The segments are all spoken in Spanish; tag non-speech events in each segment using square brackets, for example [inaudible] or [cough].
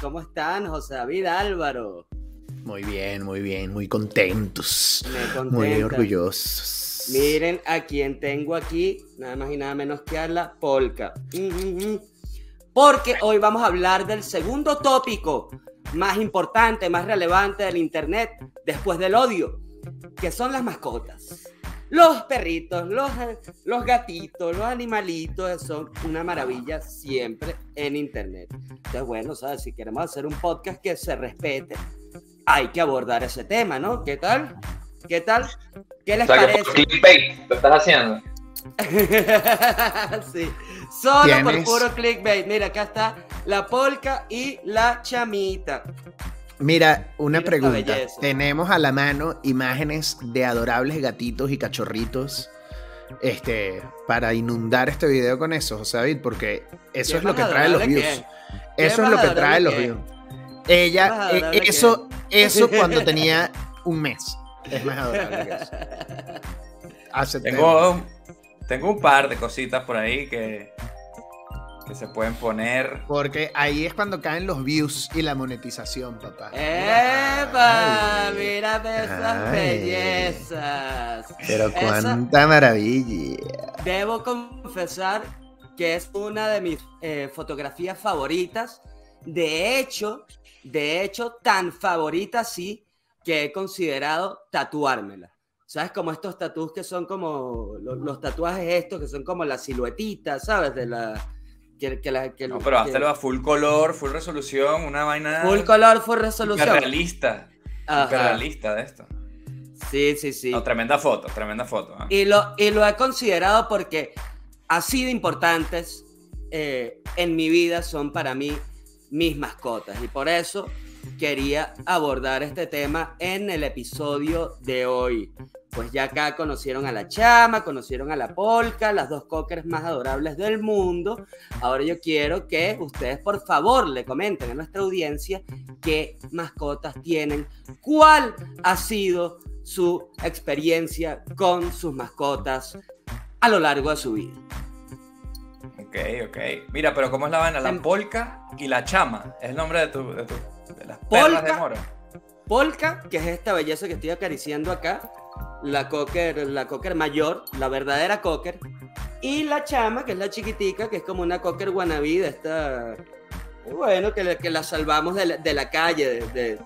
¿Cómo están, José David Álvaro? Muy bien, muy bien, muy contentos. Muy orgullosos. Miren a quien tengo aquí, nada más y nada menos que a la Polka. Mm, mm, mm. Porque hoy vamos a hablar del segundo tópico más importante, más relevante del Internet después del odio, que son las mascotas. Los perritos, los, los gatitos, los animalitos son una maravilla siempre en Internet. Entonces, bueno, ¿sabes? si queremos hacer un podcast que se respete, hay que abordar ese tema, ¿no? ¿Qué tal? ¿Qué tal? ¿Qué les O sea, que parece? por clickbait lo estás haciendo. [laughs] sí, solo por puro clickbait. Mira, acá está la polca y la chamita. Mira, una Mira pregunta. Tenemos a la mano imágenes de adorables gatitos y cachorritos este, para inundar este video con eso, José David, porque eso ¿Qué es lo que trae los views. ¿Qué Eso es lo que trae los views. Ella, eh, eso, eso cuando [laughs] tenía un mes. Es más adorable que eso. [laughs] Aceptemos. Tengo, tengo un par de cositas por ahí que, que se pueden poner. Porque ahí es cuando caen los views y la monetización, papá. ¡Epa! Ay. Mírame esas Ay. bellezas. Pero Esa- cuánta maravilla. Debo confesar que es una de mis eh, fotografías favoritas. De hecho, de hecho, tan favorita sí que he considerado tatuármela. ¿Sabes? Como estos tatuajes que son como lo- los, tatuajes estos que son como la siluetita, ¿sabes? De la que, que la que, No, pero hazlo a full color, full resolución, una vaina. full color, full resolución. realista. Realista de esto. Sí, sí, sí. No, tremenda foto, tremenda foto. ¿eh? Y lo, y lo he considerado porque así de importantes eh, en mi vida son para mí mis mascotas. Y por eso quería abordar este tema en el episodio de hoy. Pues ya acá conocieron a la chama, conocieron a la polca, las dos cockers más adorables del mundo. Ahora yo quiero que ustedes por favor le comenten a nuestra audiencia qué mascotas tienen, cuál ha sido su experiencia con sus mascotas a lo largo de su vida. Ok, ok. Mira, pero ¿cómo es la vaina? La Em- polca y la chama. Es el nombre de, tu, de, tu- de las perras de Polka. mora. Polka, que es esta belleza que estoy acariciando acá, la cocker, la cocker mayor, la verdadera cocker, y la chama, que es la chiquitica, que es como una cocker wannabe de esta, bueno, que, la- que la salvamos de la, de la calle, de, de-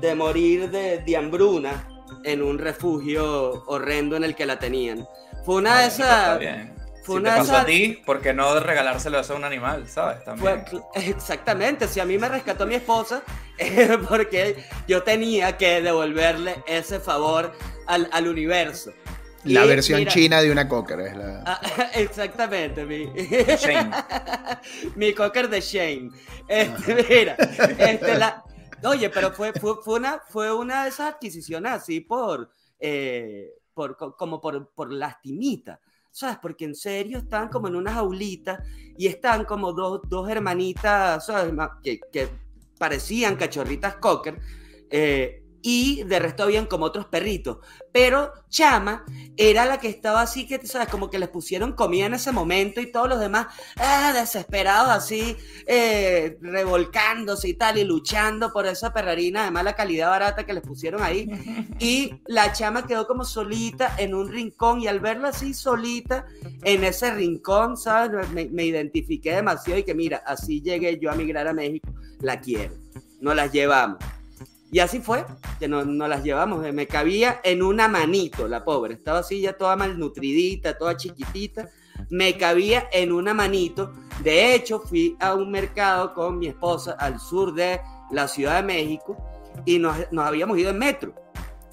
de morir de, hambruna en un refugio horrendo en el que la tenían. Fue una de esas... Fue si una te pasó a ti, ¿por qué no regalárselo eso a un animal, sabes? También. Fue- [laughs] exactamente, si a mí me rescató mi esposa, [laughs] es porque yo tenía que devolverle ese favor al, al universo. La Y versión mira, china de una cocker es la. [laughs] ah, exactamente, mi, Shane. mi cocker de Shane. Este, mira, este, la- oye, pero fue, fue, fue una, fue una de esas adquisiciones así por, eh, por co- como por, por lastimita. ¿Sabes? Porque en serio están como en una jaulita y están como dos, dos hermanitas, ¿sabes? Que, que parecían cachorritas cocker. eh, y de resto habían como otros perritos. Pero Chama era la que estaba así, que, ¿sabes? Como que les pusieron comida en ese momento y todos los demás, ah, desesperados así, eh, revolcándose y tal, y luchando por esa perrarina de mala calidad barata que les pusieron ahí. [laughs] Y la chama quedó como solita en un rincón y al verla así solita en ese rincón, ¿sabes? Me, me identifiqué demasiado y que mira, así llegué yo a migrar a México, la quiero, nos las llevamos. Y así fue, que nos, nos las llevamos. Me cabía en una manito, la pobre. Estaba así ya toda malnutridita, toda chiquitita. Me cabía en una manito. De hecho, fui a un mercado con mi esposa al sur de la Ciudad de México y nos, nos habíamos ido en metro.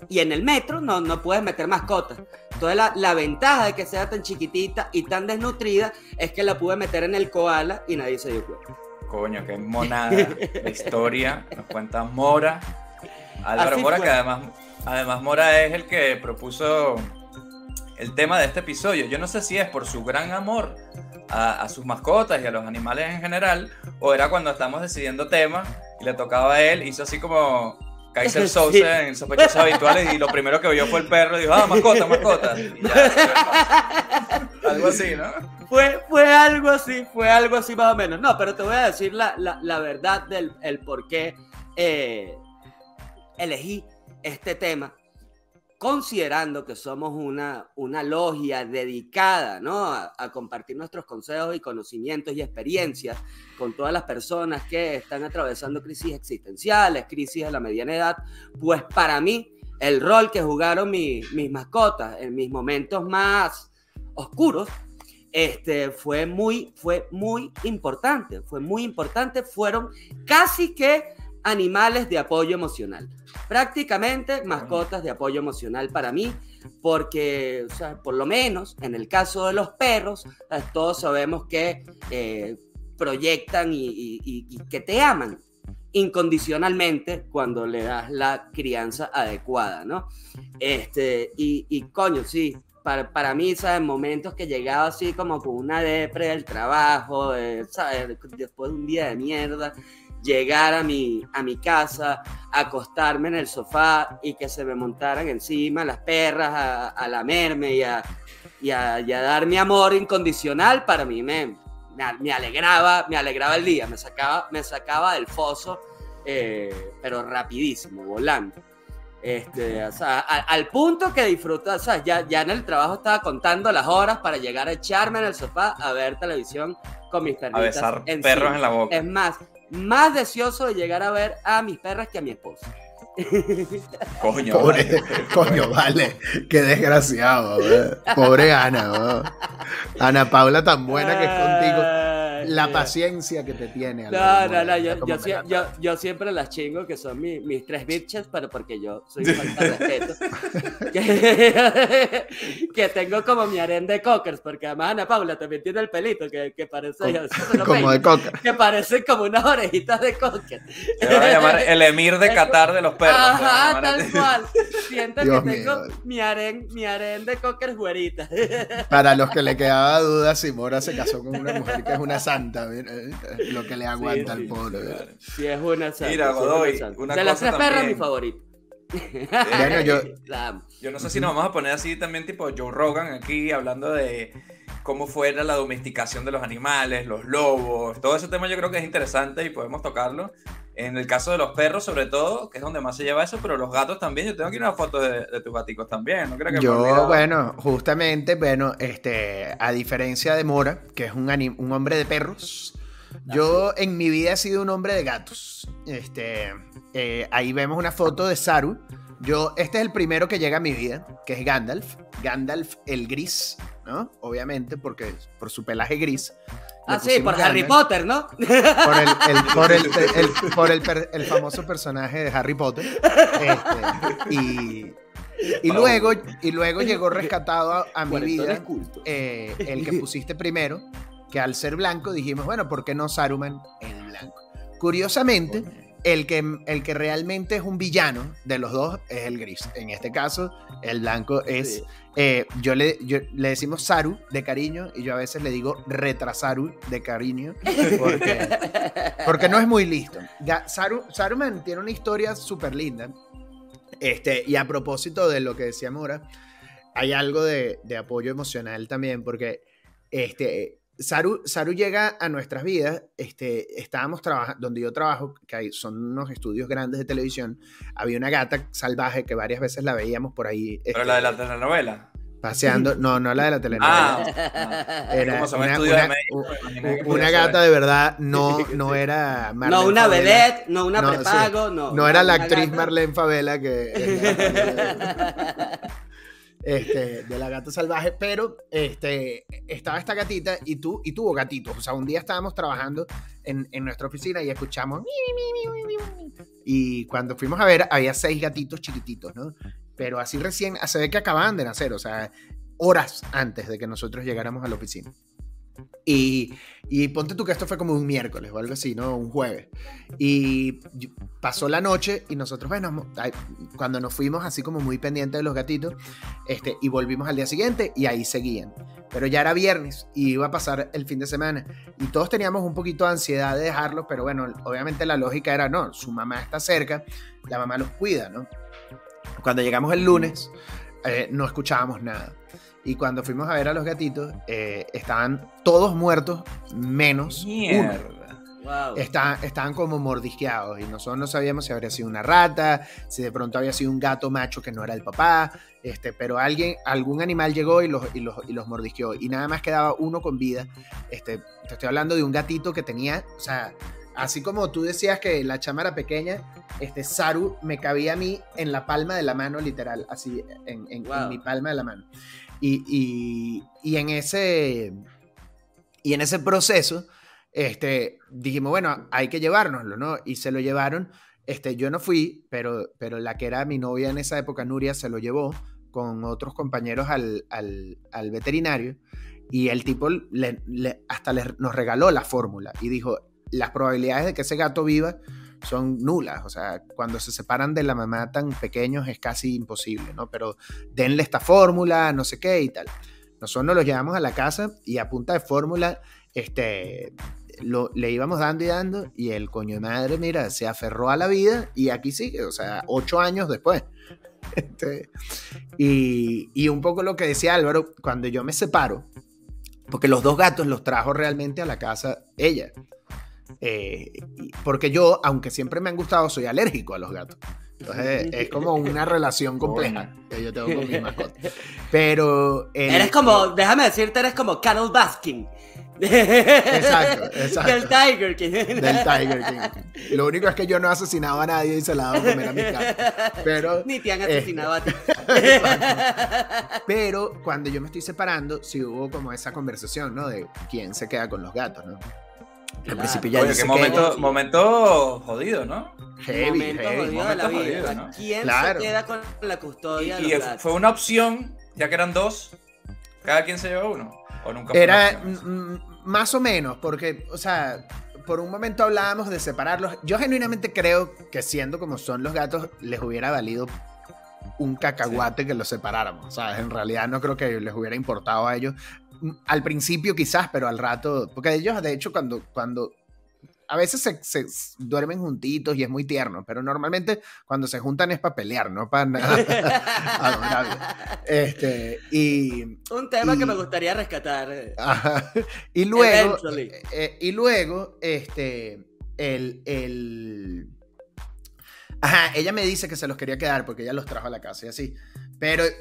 Y en el metro no, no puedes meter mascotas. Entonces la, la ventaja de que sea tan chiquitita y tan desnutrida es que la pude meter en el koala y nadie se dio cuenta. Coño, qué monada de historia. Nos cuenta Mora. Álvaro Así Mora, fue. que además, además Mora es el que propuso el tema de este episodio. Yo no sé si es por su gran amor a, a sus mascotas y a los animales en general, o era cuando estamos decidiendo temas y le tocaba a él, hizo así como Kaiser [laughs] Souse en Sospechosos Habituales y lo primero que vio fue el perro y dijo, ah, mascota, mascota. Y ya, [laughs] algo así, ¿no? Fue, fue algo así, fue algo así más o menos. No, pero te voy a decir la, la, la verdad del el por qué eh, elegí este tema considerando que somos una, una logia dedicada ¿no? a, a, compartir nuestros consejos y conocimientos y experiencias con todas las personas que están atravesando crisis existenciales, crisis de la mediana edad, pues para mí el rol que jugaron mi, mis mascotas en mis momentos más oscuros este, fue, muy, fue muy importante, fue muy importante, fueron casi que animales de apoyo emocional. Prácticamente mascotas de apoyo emocional para mí, porque, o sea, por lo menos en el caso de los perros, todos sabemos que eh, proyectan y, y, y, que te aman incondicionalmente cuando le das la crianza adecuada, ¿no? Este, y, y coño, sí, para, para mí, ¿sabes? Momentos que llegaba así como con una depre del trabajo, eh, ¿sabes? Después de un día de mierda llegar a mi, a mi casa, acostarme en el sofá y que se me montaran encima las perras a, a lamerme y a, y, a, y a, dar mi amor incondicional, para mí me, me, alegraba, me alegraba el día, me sacaba, me sacaba del foso, eh, pero rapidísimo, volando. Este, o sea, al punto que disfruta, o sea, ya, ya en el trabajo estaba contando las horas para llegar a echarme en el sofá a ver televisión con mis perritas. A besar perros en la boca. Es más, más deseoso de llegar a ver a mis perras que a mi esposa. [laughs] Coño, Pobre, vale. [laughs] coño, vale. Qué desgraciado, ¿verdad? Pobre Ana. Ana Paula tan buena que es contigo. La paciencia que te tiene. No, no, no, yo, yo, yo, yo, siempre las chingo que son mi, mis tres bitches, pero porque yo soy [laughs] falta de respeto. que, [laughs] que, tengo como mi harén de cockers, porque además Ana Paula también tiene el pelito que, que parece. Como, como de cocker. Que parece como unas orejitas de cocker. Se va a llamar [laughs] el emir de Qatar de los perros. Ajá, tal cual. Siento Dios que tengo mío. mi harén, mi harén de cocker güerita. Para los que le quedaba duda, si Mora se casó con una mujer que es una santa, lo que le aguanta sí, al pobre. Claro. Sí, es una santa. Mira, Godoy, una de las tres perras, mi favorito. Bueno, yo, [laughs] yo no sé si nos vamos a poner así también tipo Joe Rogan aquí hablando de cómo fuera la domesticación de los animales, los lobos, todo ese tema yo creo que es interesante y podemos tocarlo. En el caso de los perros, sobre todo, que es donde más se lleva eso, pero los gatos también. Yo tengo aquí una foto de, de tus gaticos también. ¿No creo que Yo, bueno, justamente, bueno, este, a diferencia de Mora, que es un, un hombre de perros, yo en mi vida he sido un hombre de gatos. Este, eh, ahí vemos una foto de Saru. Yo, este es el primero que llega a mi vida, que es Gandalf. Gandalf el gris, ¿no? Obviamente, porque por su pelaje gris. Ah, sí, por Harry Potter, ¿no? Por el, el [laughs] por, el, el, por el, per, el, famoso personaje de Harry Potter. Este, y, y, luego, y luego llegó rescatado a, a mi vida eh, el que [laughs] pusiste primero, que al ser blanco dijimos, bueno, ¿por qué no Saruman el blanco? Curiosamente, el que, el que realmente es un villano de los dos es el gris. En este caso, el blanco es... Sí. Eh, yo, le, yo, le decimos Saru de cariño y yo a veces le digo retrasaru de cariño porque, [laughs] porque no es muy listo. Ya, Saru, Saruman tiene una historia súper linda. Este, y a propósito de lo que decía Mora, hay algo de, de apoyo emocional también porque este, Saru, Saru, llega a nuestras vidas, este, estábamos trabajando, donde yo trabajo, que hay, son unos estudios grandes de televisión, había una gata salvaje que varias veces la veíamos por ahí. ¿Pero este, la de la telenovela? Paseando, no, no la de la telenovela. Ah, era una, una, una, una, gata de verdad, no, no era Marlene No una Favela. vedette, no una no, prepago, sí, no. No era la actriz gata. Marlene Favela que... [laughs] este, de la gata salvaje, pero este, estaba esta gatita y, tú, y tuvo gatitos. O sea, un día estábamos trabajando en, en nuestra oficina y escuchamos. Y cuando fuimos a ver, había seis gatitos chiquititos, ¿no? Pero así recién, se ve que acababan de nacer, o sea, horas antes de que nosotros llegáramos a la oficina. Y, y, ponte tú que esto fue como un miércoles o algo así, ¿no? Un jueves. Y pasó la noche y nosotros, bueno, cuando nos fuimos así como muy pendientes de los gatitos, este, y volvimos al día siguiente y ahí seguían. Pero ya era viernes y iba a pasar el fin de semana. Y todos teníamos un poquito de ansiedad de dejarlos, pero bueno, obviamente la lógica era, no, su mamá está cerca, la mamá los cuida, ¿no? Cuando llegamos el lunes, eh, no escuchábamos nada. Y cuando fuimos a ver a los gatitos, eh, estaban todos muertos, menos uno. estaban como mordisqueados y nosotros no sabíamos si habría sido una rata, si de pronto había sido un gato macho que no era el papá, este, pero alguien, algún animal llegó y los, y los, y los mordisqueó y nada más quedaba uno con vida. Este, te estoy hablando de un gatito que tenía, o sea, así como tú decías que la chama era pequeña, este Saru me cabía a mí en la palma de la mano, literal, así, en, en mi palma de la mano. Y, en ese, y en ese proceso, este, dijimos, bueno, hay que llevárnoslo, ¿no? Y se lo llevaron. Este, yo no fui, pero, pero la que era mi novia en esa época, Nuria, se lo llevó con otros compañeros al, veterinario y el tipo hasta nos regaló la fórmula y dijo, las probabilidades de que ese gato viva son nulas. O sea, cuando se separan de la mamá tan pequeños es casi imposible, ¿no? Pero denle esta fórmula, no sé qué y tal. Nosotros nos lo llevamos a la casa y a punta de fórmula, este, le íbamos dando y dando y el coño de madre, mira, se aferró a la vida y aquí sigue, o sea, ocho años después. [laughs] Este, y, y un poco lo que decía Álvaro, cuando yo me separo, porque los dos gatos los trajo realmente a la casa ella. Eh, porque yo, aunque siempre me han gustado, soy alérgico a los gatos. Entonces es como una relación [laughs] compleja que yo tengo con mi mascota. [laughs] Pero. eres como, déjame decirte, eres como Carol Baskin. Exacto, [laughs] exacto. Del Tiger King. Del Tiger King. Lo único es que yo no he asesinado a nadie y se la hago comer a mi casa. Pero. Ni te han asesinado a ti. Pero cuando yo me estoy separando, sí hubo como esa conversación, ¿no? De quién se queda con los gatos, ¿no? Al principio ya Oye, qué momento, momento jodido, ¿no? Heavy, momento jodido de la vida. ¿Quién se queda con la custodia? Y, fue una opción, ya que eran dos, cada quien se llevó uno. ¿O nunca Era más o menos, porque, o sea, por un momento hablábamos de separarlos. Yo genuinamente creo que siendo como son los gatos, les hubiera valido un cacahuate que los separáramos. ¿sabes? En realidad no creo que les hubiera importado a ellos al principio quizás, pero al rato, porque ellos de hecho cuando, cuando a veces se, duermen juntitos y es muy tierno, pero normalmente cuando se juntan es para pelear, no para nada. [laughs] este, y, Un tema que me gustaría rescatar. y luego, eh, y luego, este, el, el, Ajá, ella me dice que se los quería quedar porque ella los trajo a la casa y así. Pero eh,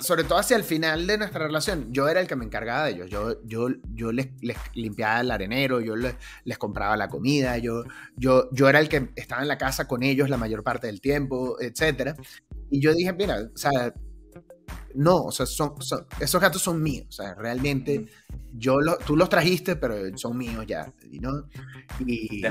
sobre todo hacia el final de nuestra relación, yo era el que me encargaba de ellos. Yo, yo, yo les, limpiaba el arenero, yo les, les, compraba la comida, yo, yo, yo era el que estaba en la casa con ellos la mayor parte del tiempo, etc. Y yo dije, mira, o sea, no, o sea, son, esos gatos son míos, o sea, realmente yo tú los trajiste, pero son míos ya, ¿no? Y,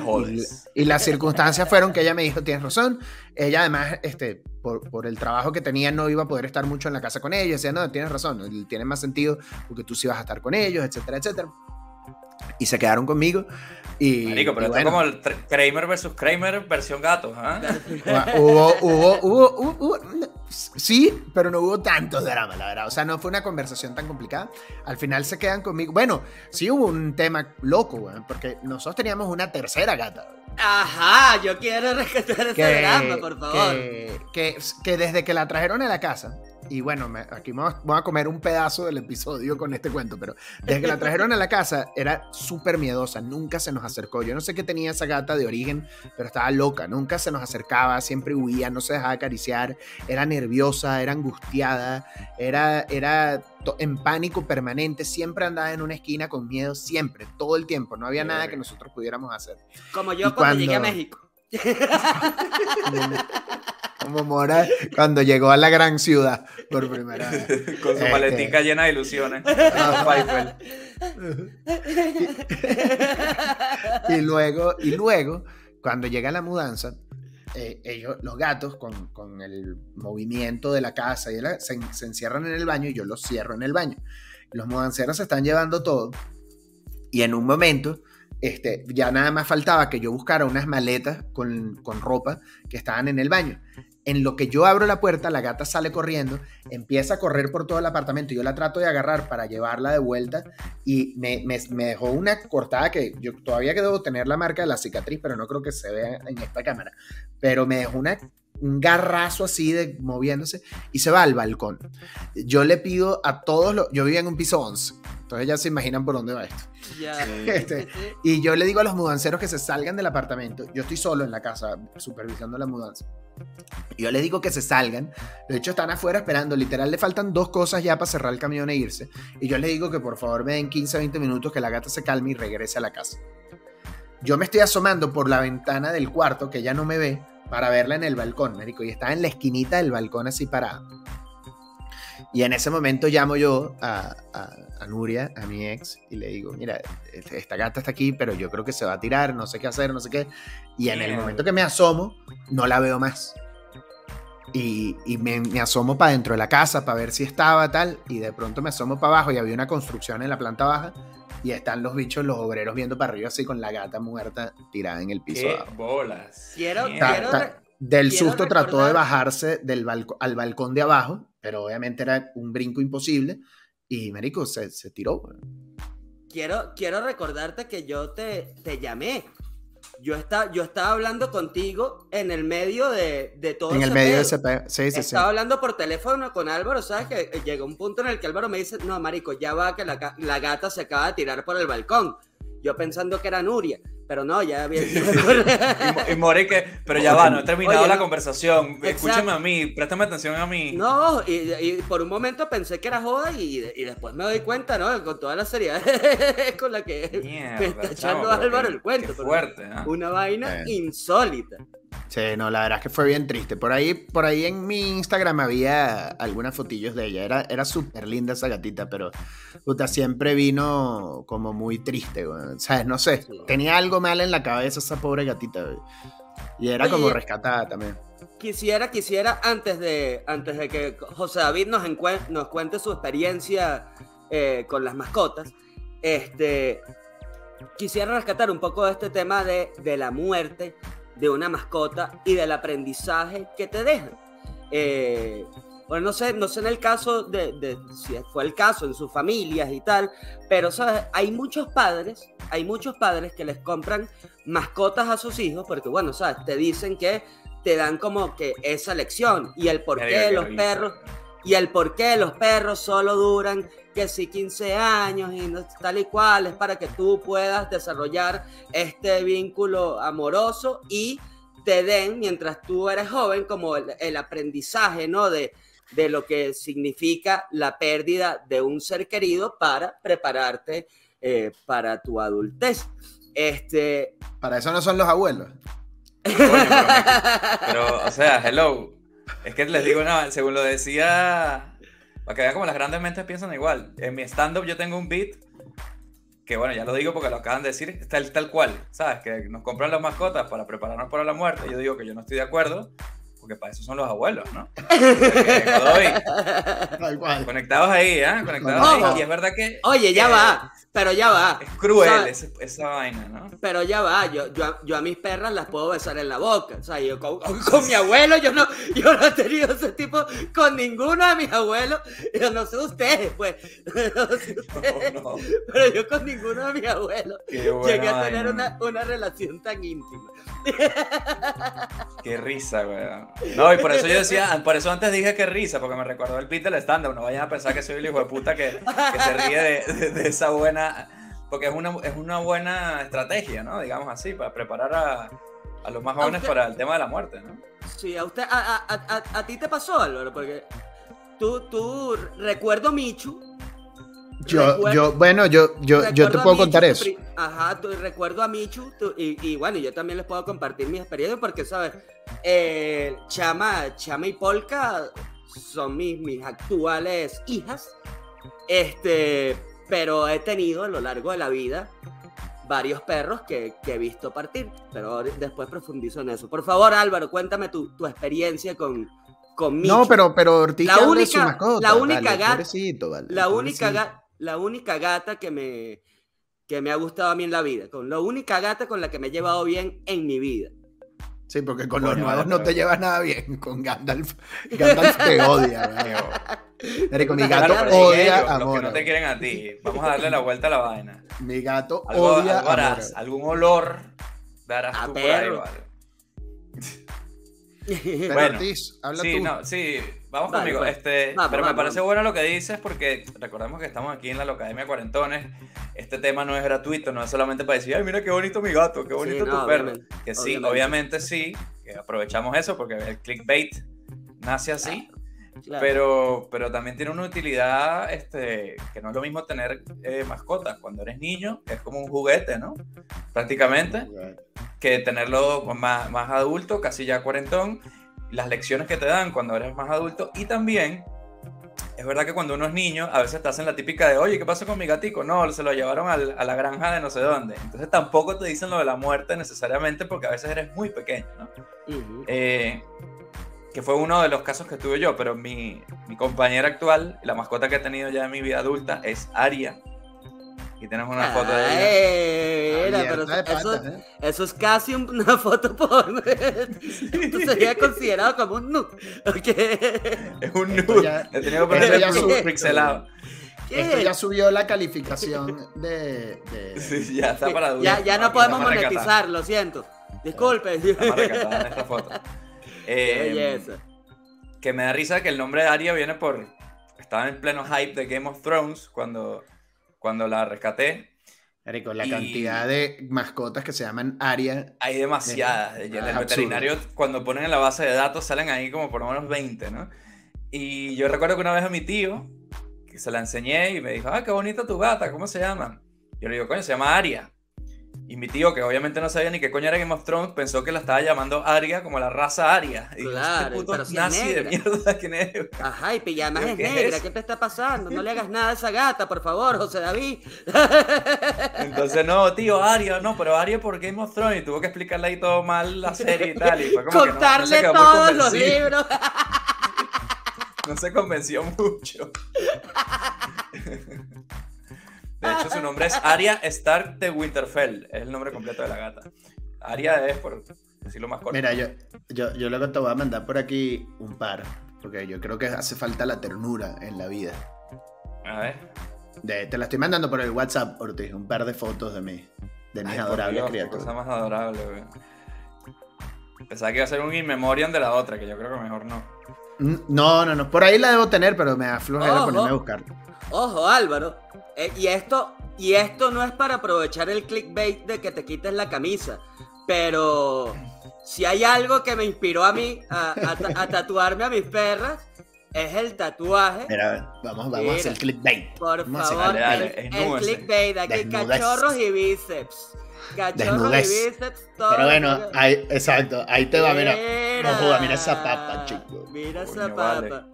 y, las circunstancias fueron que ella me dijo, tienes razón, ella además, este, por, por, el trabajo que tenía, no iba a poder estar mucho en la casa con ellos, decía, no, tienes razón, tiene más sentido porque tú sí vas a estar con ellos, etcétera, etcétera. Y se quedaron conmigo, y, Marico, pero es como el Kramer versus Kramer versión gato, ¿ah? hubo, hubo, hubo, hubo, sí, pero no hubo tantos dramas, la verdad. O sea, no fue una conversación tan complicada. Al final se quedan conmigo. Bueno, sí hubo un tema loco, güey, porque nosotros teníamos una tercera gata. Ajá, yo quiero rescatar ese drama, por favor. Que, que, desde que la trajeron a la casa, y bueno, aquí vamos, a comer un pedazo del episodio con este cuento, pero desde que la trajeron a la casa era súper miedosa, nunca se nos acercó. Yo no sé qué tenía esa gata de origen, pero estaba loca, nunca se nos acercaba, siempre huía, no se dejaba acariciar, era nerviosa, era angustiada, era, era en pánico permanente, siempre andaba en una esquina con miedo, siempre, todo el tiempo, no había nada que nosotros pudiéramos hacer. Como yo cuando llegué a México. [laughs] [laughs] como Mora cuando llegó a la gran ciudad por primera vez. [laughs] Con su maletica este. llena de ilusiones. [laughs] [laughs] Y, luego, y luego, cuando llega la mudanza, eh, ellos, los gatos, con, con, el movimiento de la casa, y se, se, encierran en el baño y yo los cierro en el baño. Los mudanceros se están llevando todo Y en un momento, este, ya nada más faltaba que yo buscara unas maletas con, con ropa que estaban en el baño. En lo que yo abro la puerta, la gata sale corriendo, empieza a correr por todo el apartamento. Yo la trato de agarrar para llevarla de vuelta y me, me, me dejó una cortada que yo todavía que debo tener la marca de la cicatriz, pero no creo que se vea en esta cámara. Pero me dejó una un garrazo así de moviéndose y se va al balcón. Yo le pido a todos los, yo vivía en un piso 11, entonces ya se imaginan por dónde va esto. [laughs] Este, y yo le digo a los mudanceros que se salgan del apartamento, yo estoy solo en la casa supervisando la mudanza. Yo les digo que se salgan, de hecho están afuera esperando, literal le faltan dos cosas ya para cerrar el camión e irse. Y yo les digo que por favor me den 15, 20 minutos que la gata se calme y regrese a la casa. Yo me estoy asomando por la ventana del cuarto, que ya no me ve, para verla en el balcón, marico, y estaba en la esquinita del balcón así parada. Y en ese momento llamo yo a, a, Nuria, a mi ex, y le digo, mira, esta gata está aquí, pero yo creo que se va a tirar, no sé qué hacer, no sé qué. Y en el momento que me asomo, no la veo más. Y, y me, me, asomo para dentro de la casa para ver si estaba tal, y de pronto me asomo para abajo y había una construcción en la planta baja, y están los bichos, los obreros viendo para arriba así con la gata muerta tirada en el piso. ¿Qué bolas? Quiero, del susto trató de bajarse del al balcón de abajo, pero obviamente era un brinco imposible y Mérico se, se tiró. Quiero, quiero recordarte que yo te, te llamé yo, está, yo estaba hablando contigo en el medio de, de todo En el medio de ese sí, sí, Estaba hablando por teléfono con Álvaro, ¿sabes? Que llegó un punto en el que Álvaro me dice, no, marico, ya va que la, la gata se acaba de tirar por el balcón. Yo pensando que era Nuria. Pero no, ya había. y, More que. Pero ya [laughs] va, no he terminado la conversación. Escúchame a mí, préstame atención a mí. No, y, por un momento pensé que era joda y, después me doy cuenta, ¿no? Con toda la seriedad [laughs] con la que me está echando Álvaro el cuento. fuerte, Una vaina insólita. Sí, no, la verdad es que fue bien triste. Por ahí, por ahí en mi Instagram había algunas fotillos de ella. Era, era súper linda esa gatita, pero puta, siempre vino como muy triste, ¿sabes? No sé, tenía algo mal en la cabeza esa pobre gatita. Y era como rescatada también. Quisiera, quisiera, antes de, antes de que José David nos, nos cuente su experiencia eh, con las mascotas, este, quisiera rescatar un poco de este tema de, de la muerte de una mascota y del aprendizaje que te deja. Eh, bueno, no sé, no sé en el caso de, si fue el caso en sus familias y tal, pero ¿sabes? hay muchos padres, hay muchos padres que les compran mascotas a sus hijos porque, bueno, ¿sabes? Te dicen que te dan como que esa lección y el por qué de los perros y el por qué los perros solo duran que si 15 años y tal y cual es para que tú puedas desarrollar este vínculo amoroso y te den mientras tú eres joven como el, aprendizaje, ¿no? De, de lo que significa la pérdida de un ser querido para prepararte eh, para tu adultez. Este... Para eso no son los abuelos. pero, o sea, hello. Es que les digo, no, según lo decía para que vean como las grandes mentes piensan igual. En mi stand-up yo tengo un beat que, bueno, ya lo digo porque lo acaban de decir, el tal cual, ¿sabes? Que nos compran las mascotas para prepararnos para la muerte. Yo digo que yo no estoy de acuerdo, porque para eso son los abuelos, ¿no? [laughs] Conectados ahí, ¿eh? Conectados ahí. Y es verdad que. Oye, ya va. Pero ya va. Es cruel esa, vaina, ¿no? Pero ya va, yo, yo, yo, a mis perras las puedo besar en la boca. O sea, yo con, mi abuelo, yo no, yo no he tenido ese tipo con ninguno de mis abuelos. Yo no sé ustedes, pues. [laughs] No sé [laughs] ustedes, Pero yo con ninguno de mis abuelos llegué a tener una, una, relación tan íntima. Qué risa, güey. No, y por eso yo decía, por eso antes dije que risa, porque me recordó el beat del estándar. No vayan a pensar que soy el hijo de puta que, que se ríe de, de esa buena porque es una, es una buena estrategia, ¿no? Digamos así, para preparar a, a los más jóvenes para el tema de la muerte, ¿no? Sí, a usted, a, a, a, ti te pasó, Álvaro, porque tú, tú, recuerdo Michu. Yo, yo, bueno, yo, yo, yo te puedo contar eso. Ajá, tú, recuerdo a Michu, y, y, bueno, yo también les puedo compartir mi experiencia, porque, ¿sabes? Eh, Chama, Chama y Polka son mis, mis actuales hijas. Este, pero he tenido a lo largo de la vida varios perros que, he visto partir, pero después profundizo en eso. Por favor, Álvaro, cuéntame tu, experiencia con, con No, pero, pero Ortiz la única, la única gata, la, única la única gata que me, que me ha gustado a mí en la vida, con la única gata con la que me he llevado bien en mi vida. Sí, porque con los nuevos no te llevas nada bien. Con Gandalf, [laughs] Gandalf te odia. Pero mi gato odia a Los que no te quieren a ti. Vamos a darle la vuelta a la vaina. Mi gato odia algo harás, Algún olor darás a tú perro. por ahí, bueno, habla sí, No, sí, vamos conmigo. Pues. Este, pero me parece bueno lo que dices porque recordemos que estamos aquí en la Locademia Cuarentones. Este tema no es gratuito, no es solamente para decir, ay, mira qué bonito mi gato, qué bonito tu perro. Que sí, obviamente. sí, que aprovechamos eso porque el clickbait nace así. Pero, pero también tiene una utilidad este, que no es lo mismo tener eh, mascotas. Cuando eres niño es como un juguete, ¿no? Prácticamente. Que tenerlo más, más adulto, casi ya cuarentón. Las lecciones que te dan cuando eres más adulto. Y también es verdad que cuando uno es niño, a veces te hacen la típica de, oye, ¿qué pasó con mi gatico? No, se lo llevaron a la granja de no sé dónde. Entonces tampoco te dicen lo de la muerte necesariamente porque a veces eres muy pequeño, ¿no? que fue uno de los casos que tuve yo, pero mi, mi compañera actual, la mascota que he tenido ya en mi vida adulta, es Aria. Y tenemos una foto de ella. pero eso, ¿eh? eso, es casi una [laughs] foto por... [laughs] Esto sería considerado como un nude. Es un nude. He tenido que ponerle pixelado. Esto ya subió la calificación de. de... Sí, ya está para Ya, ya no podemos monetizar, lo siento. Disculpe. esta foto. [laughs] Eh, que me da risa que el nombre de Aria viene por. Estaba en pleno hype de Game of Thrones cuando, cuando la rescaté. Rico, la cantidad de mascotas que se llaman Aria. Hay demasiadas. en el veterinario, cuando ponen en la base de datos, salen ahí como por lo menos 20, ¿no? Y yo recuerdo que una vez a mi tío, que se la enseñé y me dijo, ah, qué bonita tu gata, ¿cómo se llama? Yo le digo, coño, se llama Aria. Y mi tío, que obviamente no sabía ni qué coño era Game of Thrones, pensó que la estaba llamando Arya como la raza Arya. Y claro, este puto nazi de mierda [laughs] ¿quién es. Ajá, y además es negra, ¿qué te está pasando? No le hagas nada a esa gata, por favor, José David. [laughs] Entonces, no, tío, Arya, no, pero Arya por Game of Thrones. Y tuvo que explicarle ahí todo mal la serie y tal. Y fue como Contarle que no, todos los libros. [laughs] no se convenció mucho. De hecho, su nombre es Arya Stark de Winterfell. Es el nombre completo de la gata. Arya es, por decirlo más corto. Mira, yo, yo, yo luego te voy a mandar por aquí un par. Porque yo creo que hace falta la ternura en la vida. A ver. te la estoy mandando por el WhatsApp, Ortiz. Un par de fotos de mí. De mis adorables criaturas. cosa más adorable, güey. Pensaba que iba a ser un in memoriam de la otra, que yo creo que mejor no. Mm, no, no, no. Por ahí la debo tener, pero me afloja de ponerme a buscar. Ojo, Álvaro. Eh, y, esto, y esto no es para aprovechar el clickbait de que te quites la camisa, pero si hay algo que me inspiró a mí a, tatuarme a mis perras, es el tatuaje. Mira, vamos, vamos a hacer el clickbait. Por favor, el, clickbait, aquí cachorros y bíceps. Cachorros y bíceps, todo. Pero bueno, ahí, exacto, ahí te va, mira. No mira esa papa, chico. Mira esa papa.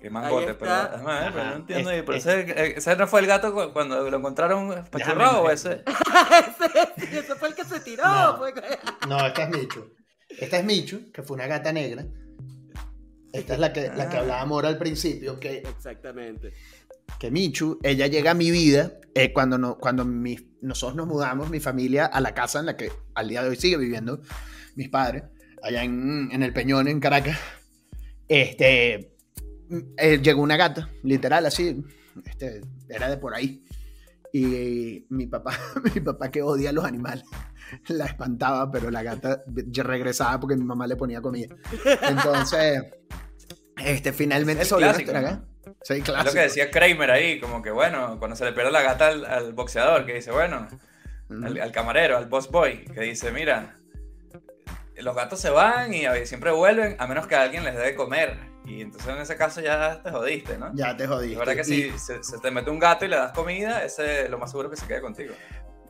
Qué mangote, pero, pero, no entiendo. Es, pero ese, ese, no fue el gato cuando lo encontraron pachurrado o ese. [laughs] ese fue el que se tiró. No, fue... no esta es Michu. Esta es Michu, que fue una gata negra. Esta es la que, la que ah. hablábamos ahora al principio. Que, Exactamente. Que Michu, ella llega a mi vida eh, cuando, no, cuando nosotros nos mudamos, mi familia, a la casa en la que al día de hoy sigue viviendo mis padres, allá en, en el Peñón, en Caracas. Este eh, llegó una gata, literal, así, este, era de por ahí. Y mi papá, [laughs] mi papá que odia a los animales, [laughs] la espantaba, pero la gata regresaba porque mi mamá le ponía comida. Entonces, este, finalmente es clásico, Sí, claro. Es lo que decía Kramer ahí, como que bueno, cuando se le pierde la gata al, boxeador, que dice, bueno, al, camarero, al boss boy, que dice, mira, los gatos se van y siempre vuelven a menos que alguien les dé de comer. Y entonces en ese caso ya te jodiste, ¿no? Ya te jodiste. La verdad que si se, te mete un gato y le das comida, ese lo más seguro que se quede contigo.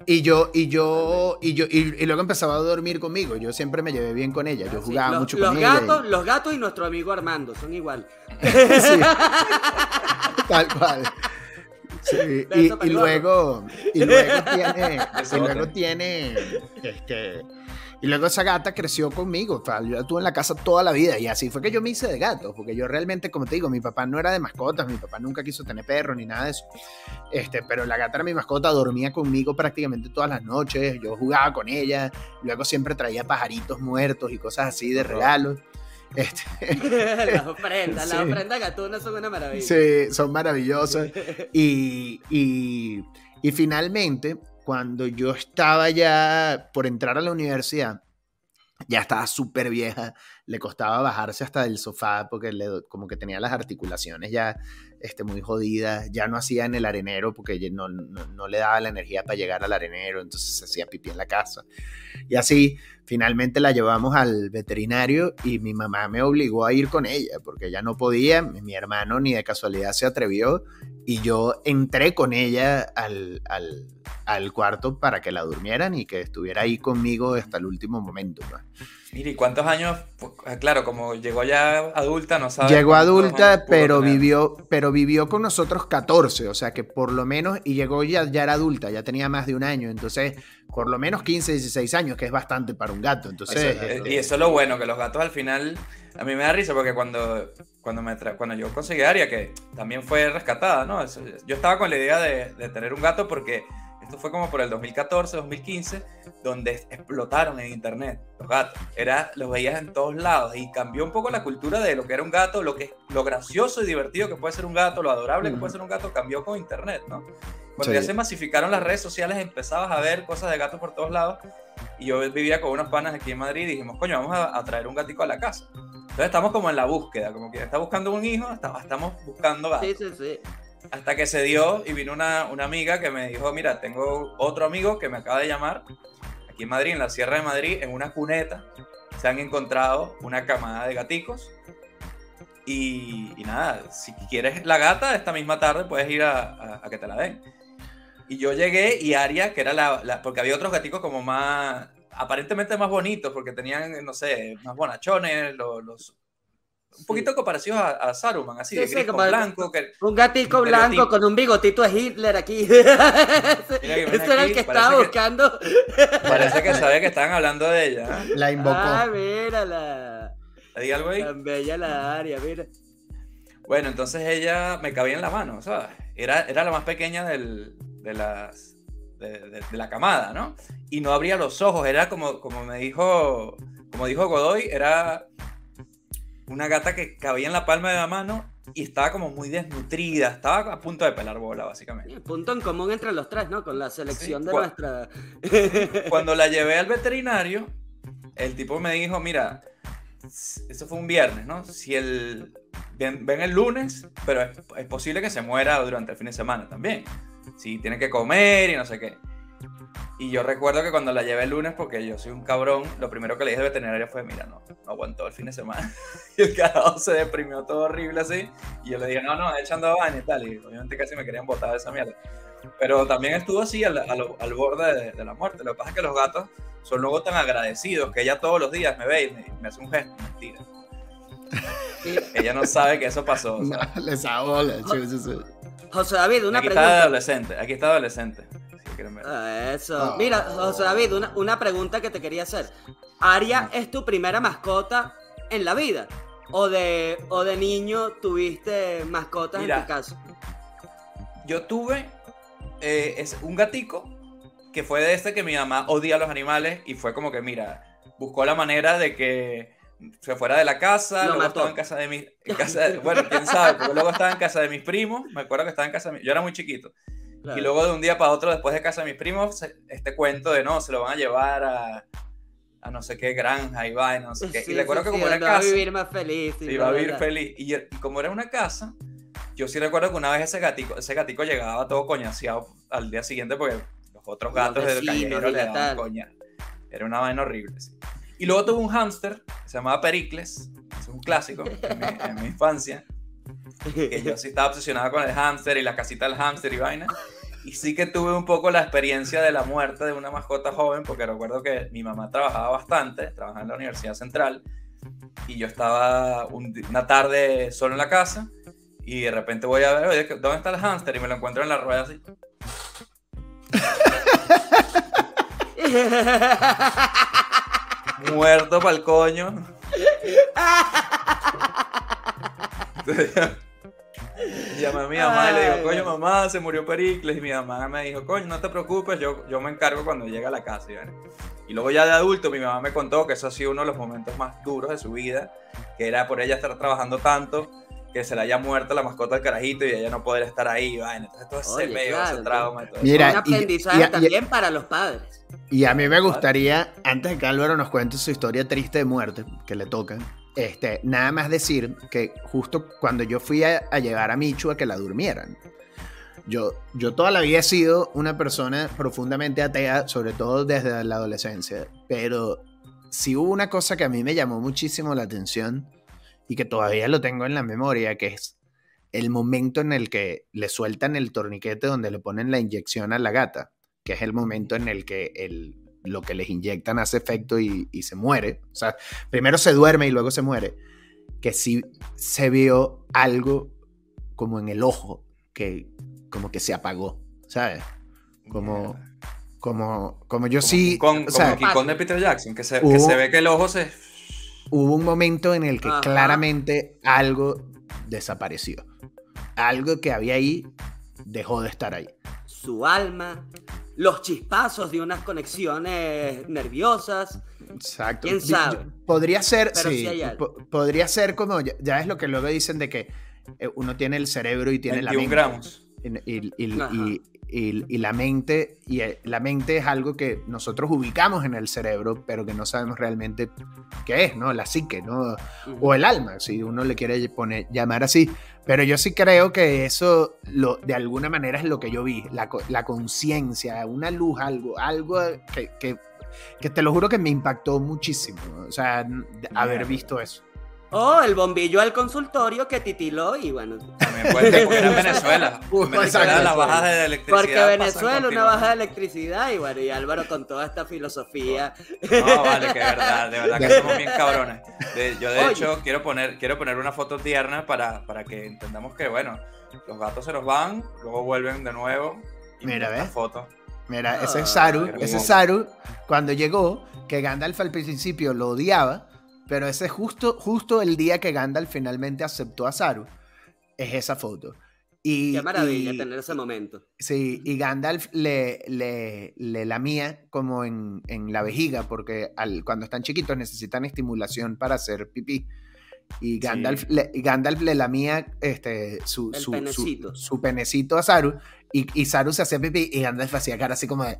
Y yo, y yo, y yo, y, luego empezaba a dormir conmigo. Yo siempre me llevé bien con ella. Yo jugaba mucho con ella. Los gatos y nuestro amigo Armando son igual. [laughs] [laughs] Tal cual. Sí. Y, luego, y luego [laughs] tiene, y luego tiene, este, Y luego esa gata creció conmigo, yo la tuve en la casa toda la vida y así fue que yo me hice de gato, porque yo realmente, como te digo, mi papá no era de mascotas, mi papá nunca quiso tener perro ni nada de eso. Este, pero la gata era mi mascota, dormía conmigo prácticamente todas las noches, yo jugaba con ella, luego siempre traía pajaritos muertos y cosas así de regalos. Este, [laughs] las ofrendas, las [laughs] ofrendas gatunas son una maravilla. Sí, son maravillosas. Y, y, y finalmente, cuando yo estaba ya por entrar a la universidad, ya estaba súper vieja, le costaba bajarse hasta del sofá porque le, como que tenía las articulaciones ya este, muy jodidas, ya no hacía en el arenero porque no, no, le daba la energía para llegar al arenero, entonces se hacía pipí en la casa. Y así, finalmente la llevamos al veterinario y mi mamá me obligó a ir con ella porque ella no podía, mi hermano ni de casualidad se atrevió y yo entré con ella al, al, al cuarto para que la durmieran y que estuviera ahí conmigo hasta el último momento. Mire, ¿y cuántos años? Pues, ah, claro, como llegó ya adulta, no sabe. Llegó adulta, pero vivió, pero vivió con nosotros 14, o sea que por lo menos, y llegó ya, ya era adulta, ya tenía más de un año, entonces por lo menos 15, 16 años, que es bastante para un gato. Entonces, este y eso es lo bueno, que los gatos al final, a mí me da risa porque cuando, cuando, me cuando yo conseguí a Aria, que también fue rescatada, ¿no? Yo estaba con la idea de, de tener un gato porque esto fue como por el 2014, 2015, donde explotaron en internet los gatos. Era, los veías en todos lados y cambió un poco la cultura de lo que era un gato, lo, que, lo gracioso y divertido que puede ser un gato, lo adorable que puede ser un gato, cambió con internet, ¿no? Cuando ya se masificaron las redes sociales, empezabas a ver cosas de gatos por todos lados. Y yo vivía con unos panas aquí en Madrid y dijimos, coño, vamos a, traer un gatico a la casa. Entonces estamos como en la búsqueda, como que está buscando un hijo, estamos buscando gatos. Sí, sí, sí. Hasta que se dio y vino una, una, amiga que me dijo, mira, tengo otro amigo que me acaba de llamar, aquí en Madrid, en la Sierra de Madrid, en una cuneta, se han encontrado una camada de gaticos. Y, nada, si quieres la gata, esta misma tarde puedes ir a, a, que te la den. Y yo llegué y Aria, que era la, la, Porque había otros gaticos como más... Aparentemente más bonitos, porque tenían, no sé, más bonachones, los, los un poquito comparación a, Saruman, así, de gris blanco. un gatito blanco con un bigotito de Hitler aquí. [laughs] Ese era el que estaba buscando. parece que sabía que estaban hablando de ella. ¿eh? La invocó. Ah, mírala. ¿Hay algo ahí? Tan bella la área, mira. Bueno, entonces ella me cabía en la mano, ¿sabes? Era, era la más pequeña del, de las... De, de, la camada, ¿no? Y no abría los ojos, era como, como me dijo, como dijo Godoy, era una gata que cabía en la palma de la mano y estaba como muy desnutrida, estaba a punto de pelar bola, básicamente. punto en común entre los tres, ¿no? Con la selección de nuestra... [laughs] Cuando la llevé al [laughs] veterinario, el tipo me dijo, mira, eso fue un viernes, ¿no? Si el... Ven, el lunes, pero es, es posible que se muera durante el fin de semana también. Si tiene que comer y no sé qué. Y yo recuerdo que cuando la llevé el lunes, porque yo soy un cabrón, lo primero que le dije al veterinario fue, mira, no, no aguantó el fin de semana. [laughs] y el carajo se deprimió todo horrible así. Y yo le dije, no, no, echando baño y tal. Y obviamente casi me querían botar de esa mierda. Pero también estuvo así al, al, borde de, la muerte. Lo que pasa es que los gatos son luego tan agradecidos que ella todos los días me ve y me, hace un gesto, mentira. ella no sabe que eso pasó. [laughs] No, les abola, José David, una aquí pregunta. Está adolescente, aquí está adolescente. Ah, eso. Mira, José David, una, pregunta que te quería hacer. ¿Aria es tu primera mascota en la vida? ¿O de, o de niño tuviste mascotas en tu casa? Yo tuve eh, es un gatico que fue de este que mi mamá odia a los animales y fue como que, mira, buscó la manera de que se fuera de la casa, luego estaba en casa de mis... [laughs] bueno, quién sabe, pero luego estaba en casa de mis primos, me acuerdo que estaba en casa de Yo era muy chiquito. Y luego de un día para otro, después de casa de mis primos, este cuento de no, se lo van a llevar a, a no sé qué granja y va, no sé qué. y recuerdo que como era casa. Iba a vivir más feliz. iba a vivir feliz. Y, como era una casa, yo sí recuerdo que una vez ese gatico, ese gatico llegaba todo coñaseado al día siguiente porque los otros gatos del callejero le daban coña. Era una vaina horrible. Y luego tuve un hámster, se llamaba Pericles, es un clásico en mi, infancia. Que yo sí estaba obsesionado con el hámster y la casita del hámster y vaina. Y sí que tuve un poco la experiencia de la muerte de una mascota joven, porque recuerdo que mi mamá trabajaba bastante, trabajaba en la Universidad Central, y yo estaba una tarde solo en la casa, y de repente voy a ver, oye, ¿dónde está el hámster? Y me lo encuentro en la rueda así. [laughs] Muerto pa'l coño. [laughs] Llamé a mi mamá y le digo, coño, mamá, se murió Pericles. Y mi mamá me dijo, coño, no te preocupes, yo, yo me encargo cuando llegue a la casa. Y, luego ya de adulto, mi mamá me contó que eso ha sido uno de los momentos más duros de su vida, que era por ella estar trabajando tanto, que se le haya muerto la mascota del carajito y ella no poder estar ahí. Entonces todo ese medio, ese trauma. Y todo Mira, un aprendizaje también para los padres. Y a mí me gustaría, antes de que Álvaro nos cuente su historia triste de muerte, que le toca, este, nada más decir que justo cuando yo fui a, llevar a Michu a que la durmieran, yo, yo toda la vida sido una persona profundamente atea, sobre todo desde la adolescencia, pero si hubo una cosa que a mí me llamó muchísimo la atención y que todavía lo tengo en la memoria, que es el momento en el que le sueltan el torniquete donde le ponen la inyección a la gata, que es el momento en el que el, lo que les inyectan hace efecto y, se muere. O sea, primero se duerme y luego se muere. Que sí se vio algo como en el ojo, que como que se apagó, ¿sabes? Como, como, como yo sí... Con, o sea, con de Peter Jackson, que se, que se ve que el ojo se... Hubo un momento en el que claramente algo desapareció. Algo que había ahí dejó de estar ahí. Su alma los chispazos de unas conexiones nerviosas. Exacto. ¿Quién sabe? Podría ser, sí, podría ser como, ya, es lo que luego dicen de que eh, uno tiene el cerebro y tiene la mente. gramos. Y, y, la mente, y eh, la mente es algo que nosotros ubicamos en el cerebro, pero que no sabemos realmente qué es, ¿no? La psique, ¿no? O el alma, si uno le quiere poner, llamar así. Pero yo sí creo que eso, lo, de alguna manera, es lo que yo vi, la, la conciencia, una luz, algo, algo que, que, que, te lo juro que me impactó muchísimo, o sea, haber visto eso. O el bombillo al consultorio que titiló y bueno. También puede ser porque era [laughs] Venezuela. Venezuela la baja de electricidad. Porque Venezuela una baja de electricidad y bueno, y Álvaro con toda esta filosofía. No, vale, que verdad, de verdad que somos bien cabrones. yo de hecho quiero poner, quiero poner una foto tierna para, para que entendamos que bueno, los gatos se nos van, luego vuelven de nuevo. Y Mira, ¿ves? Foto. Mira, ese es Saru, ese es Saru cuando llegó, que Gandalf al principio lo odiaba pero ese es justo, justo el día que Gandalf finalmente aceptó a Saru. Es esa foto. Y, Qué maravilla tener ese momento. Sí, y Gandalf le, le, le lamía como en, en, la vejiga, porque al, cuando están chiquitos necesitan estimulación para hacer pipí. Y Gandalf, le, Gandalf le lamía este, su, su, penecito. Su, penecito a Saru, y, y Saru se hacía pipí, y Gandalf hacía cara así como de...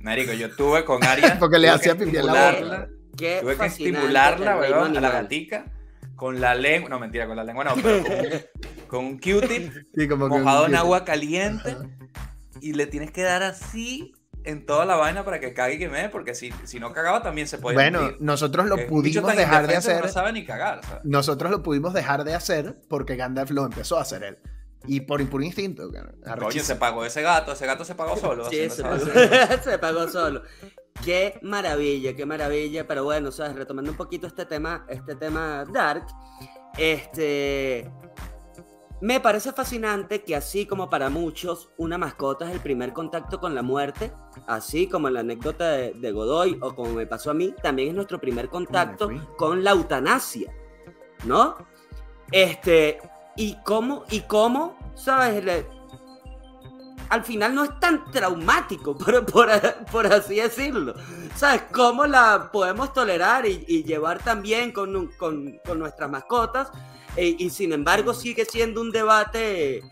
Marico, yo tuve con Arya... [laughs] porque le hacía pipí a la boca Tuve que estimularla, weón, a la gatica con la lengua, no mentira, con la lengua no, pero con, un [laughs] Q-tip mojado en agua caliente y le tienes que dar así en toda la vaina para que cague y que me porque si, si no cagaba también se puede Bueno, nosotros lo pudimos dejar de hacer. No sabe ni cagar. Nosotros lo pudimos dejar de hacer porque Gandalf lo empezó a hacer él. Y por puro instinto. Oye, se pagó ese gato, ese gato se pagó solo. [laughs] Sí, se pagó, [laughs] se pagó solo. Qué maravilla, qué maravilla. Pero bueno, ¿sabes? retomando un poquito este tema, este tema Dark, este. Me parece fascinante que así como para muchos una mascota es el primer contacto con la muerte, así como en la anécdota de, Godoy o como me pasó a mí, también es nuestro primer contacto con la eutanasia, ¿no? Este, y cómo, y cómo, ¿sabes? Al final no es tan traumático, [laughs] por, por, así decirlo. ¿Sabes? ¿Cómo la podemos tolerar y, llevar también con, con, con nuestras mascotas? Eh, y sin embargo sigue siendo un debate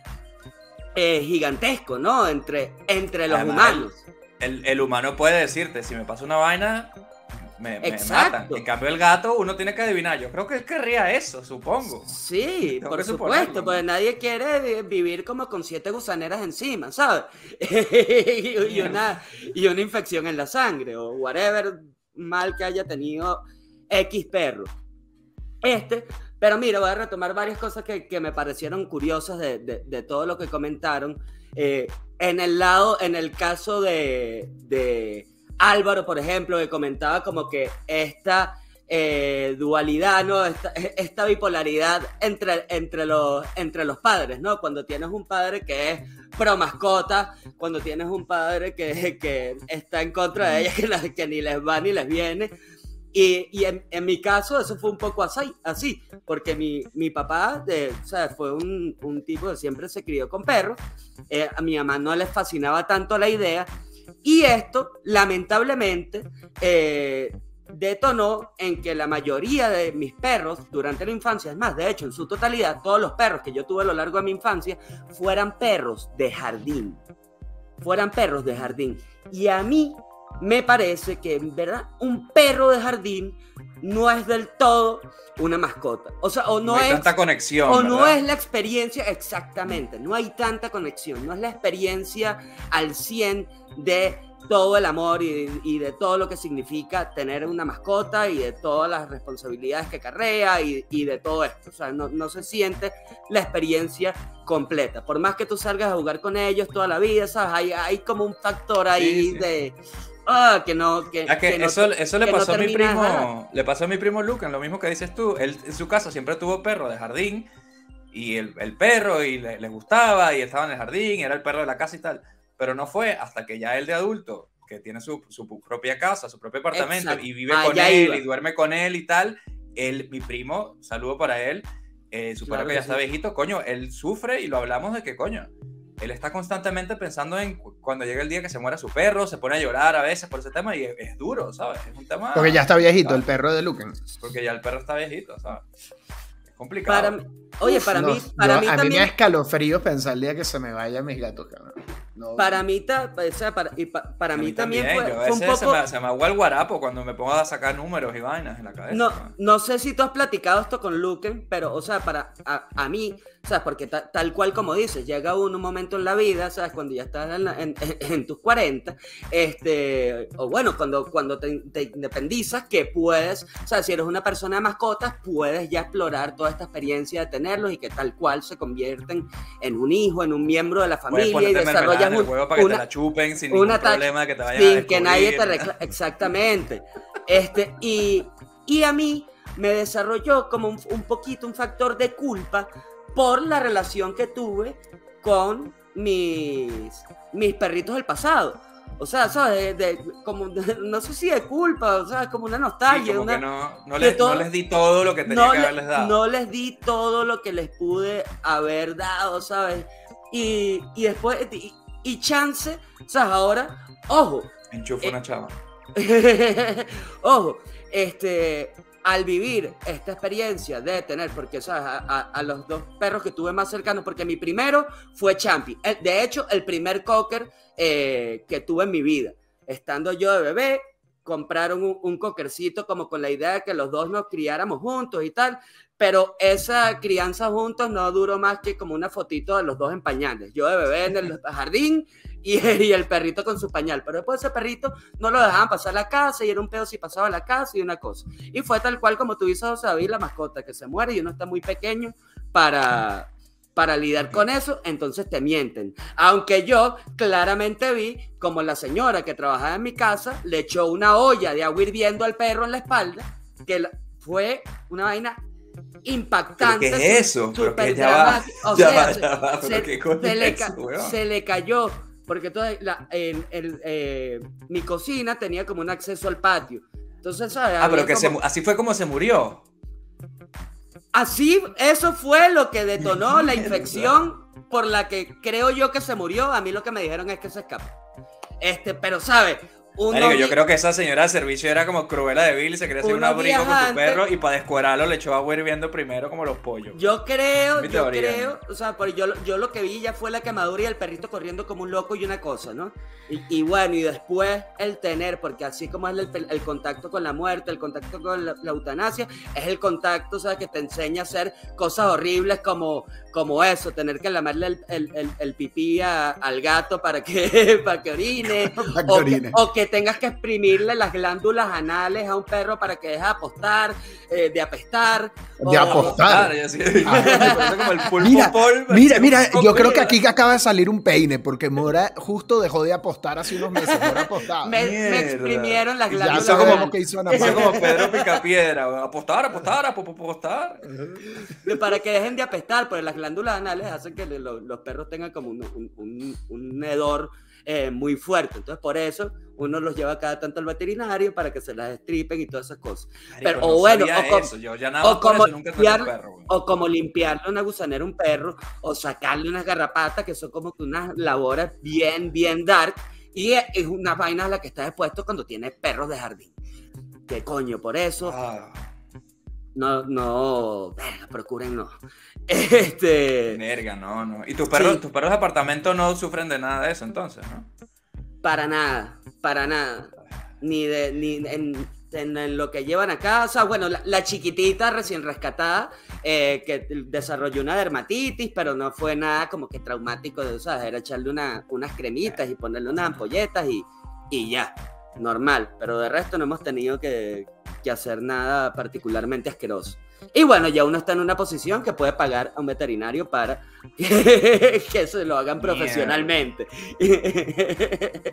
eh, gigantesco, ¿no? Entre, entre los humanos. El, el, humano puede decirte, si me pasa una vaina, me, matan. En cambio, el gato uno tiene que adivinar. Yo creo que él querría eso, supongo. Sí, por supuesto, porque nadie quiere vivir como con siete gusaneras encima, ¿sabes? [laughs] y, una, y una infección en la sangre o whatever mal que haya tenido X perro. Este, pero mira, voy a retomar varias cosas que, que me parecieron curiosas de, de, todo lo que comentaron. Eh, en el lado, en el caso de, de Álvaro, por ejemplo, que comentaba como que esta, eh, dualidad, ¿no? Esta, bipolaridad entre, entre, los, entre los padres, ¿no? Cuando tienes un padre que es pro mascota, cuando tienes un padre que, que está en contra de ella, que, que ni les va ni les viene. Y, y en, en, mi caso eso fue un poco así, así porque mi, mi papá de, o sea, fue un, un, tipo que siempre se crió con perros, eh, a mi mamá no le fascinaba tanto la idea, y esto lamentablemente eh, detonó en que la mayoría de mis perros durante la infancia, es más, de hecho, en su totalidad, todos los perros que yo tuve a lo largo de mi infancia, fueran perros de jardín. Fueran perros de jardín. Y a mí me parece que, en verdad, un perro de jardín no es del todo una mascota. O sea, o no, no hay es. tanta conexión. O no es la experiencia, exactamente. No hay tanta conexión. No es la experiencia al 100 de todo el amor y, de todo lo que significa tener una mascota y de todas las responsabilidades que carrea y, de todo esto. O sea, no, se siente la experiencia completa. Por más que tú salgas a jugar con ellos toda la vida, ¿sabes? Hay, hay como un factor ahí de... Ah, que no, que, eso, eso le pasó a mi primo, le pasó a mi primo Lucan, lo mismo que dices tú. Él en su casa siempre tuvo perro de jardín y el, perro y le, gustaba y estaba en el jardín, y era el perro de la casa y tal pero no fue hasta que ya él de adulto, que tiene su, propia casa, su propio apartamento y vive con él y duerme con él y tal, él, mi primo, saludo para él, eh, su perro que ya está viejito, coño, él sufre y lo hablamos de que coño. Él está constantemente pensando en cuando llega el día que se muera su perro, se pone a llorar a veces por ese tema y es, duro, ¿sabes? Es un tema. Porque ya está viejito, el perro de Lucan. Porque ya el perro está viejito, ¿sabes? Es complicado. Para, oye, para mí. Para mí a mí me da escalofrío pensar el día que se me vaya mis gatos, cabrón para mí, o sea, para, y para mí, también, fue, un poco... Se me, se me el guarapo cuando me pongo a sacar números y vainas en la cabeza. No, no sé si tú has platicado esto con Luken, pero, o sea, para a, a mí, ¿sabes? Porque tal cual como dices, llega uno un momento en la vida, ¿sabes? Cuando ya estás en, en, tus 40, este, o bueno, cuando, cuando te, independizas, que puedes, o sea, si eres una persona de mascotas, puedes ya explorar toda esta experiencia de tenerlos y que tal cual se convierten en un hijo, en un miembro de la familia y desarrollan un, para que te la chupen sin ningún problema que te vayan sin que nadie te reclame. Exactamente. Este, y, y a mí me desarrolló como un, un poquito un factor de culpa por la relación que tuve con mis, mis perritos del pasado. O sea, ¿sabes? De, como, [laughs] no sé si de culpa, o sea, como una nostalgia. no, no, les, no, les, di todo lo que tenía que haberles dado. No les di todo lo que les pude haber dado, ¿sabes? Y, y después, y, chance, ¿sabes? Ahora, ojo. Enchufa una chava. [laughs] ojo, este, al vivir esta experiencia de tener, porque sabes, a, los dos perros que tuve más cercanos, porque mi primero fue Champi, de hecho, el primer cocker eh, que tuve en mi vida. Estando yo de bebé, compraron un, un, coquercito como con la idea de que los dos nos criáramos juntos y tal, pero esa crianza juntos no duró más que como una fotito de los dos en pañales. Yo de bebé en el [laughs] jardín [laughs] y, el perrito con su pañal. Pero después ese perrito no lo dejaban pasar a la casa y era un pedo si pasaba a la casa y una cosa. Y fue tal cual como tú dices, José David, la mascota que se muere y uno está muy pequeño para, para lidiar con eso, entonces te mienten. Aunque yo claramente vi como la señora que trabajaba en mi casa le echó una olla de agua hirviendo al perro en la espalda, que fue una vaina impactante. ¿Qué es eso? se le cayó porque toda la, eh, mi cocina tenía como un acceso al patio. Entonces, ¿sabes? Ah, pero que así fue como se murió. Así, eso fue lo que detonó [laughs] la infección por la que creo yo que se murió. A mí lo que me dijeron es que se escapó. Este, pero, ¿sabes? Yo creo que esa señora de servicio era como Cruella de Bill y se quería hacer un abrigo con su perro y para descuerarlo le echó agua hirviendo primero como los pollos. Yo creo, yo creo, o sea, yo, yo lo que vi ya fue la quemadura y el perrito corriendo como un loco y una cosa, ¿no? Y, bueno, y después el tener, porque así como es el, contacto con la muerte, el contacto con la, eutanasia, es el contacto, o sea, que te enseña a hacer cosas horribles como, como eso, tener que lamerle el, el, pipí al gato para que, [laughs] para [laughs] que orine, o, que que tengas que exprimirle las glándulas anales a un perro para que deje de apostar, eh, de apestar. De apostar. [laughs] mira, mira, mira, yo creo que aquí acaba de salir un peine, porque Mora justo dejó de apostar hace unos meses. Mora apostaba. Me, me, exprimieron las glándulas. Ya como que hizo Eso como Pedro Picapiedra. Apostar, apostar, apostar. Para que dejen de apestar, porque las glándulas anales hacen que los, perros tengan como un, un, un hedor eh, muy fuerte. Entonces, por eso uno los lleva cada tanto al veterinario para que se las estripen y todas esas cosas. Pero, o bueno, o, como limpiar, o como limpiarle una gusanera a un perro, o sacarle unas garrapatas, que son como que unas labores bien, bien dark, y es una vaina a la que está expuesto cuando tiene perros de jardín. ¿Qué coño? Por eso. Ah. No, no, procuren no. [laughs] Este. Verga, no, no. ¿Y tus perros, tus perros de apartamento no sufren de nada de eso entonces, no? Para nada, para nada. Ni de, ni en, lo que llevan a casa. Bueno, la, chiquitita recién rescatada, eh, que desarrolló una dermatitis, pero no fue nada como que traumático de usar. Era echarle una, unas cremitas y ponerle unas ampolletas y, y ya. Normal. Pero de resto no hemos tenido que, que hacer nada particularmente asqueroso. Y bueno, ya uno está en una posición que puede pagar a un veterinario para [laughs] que, se lo hagan profesionalmente.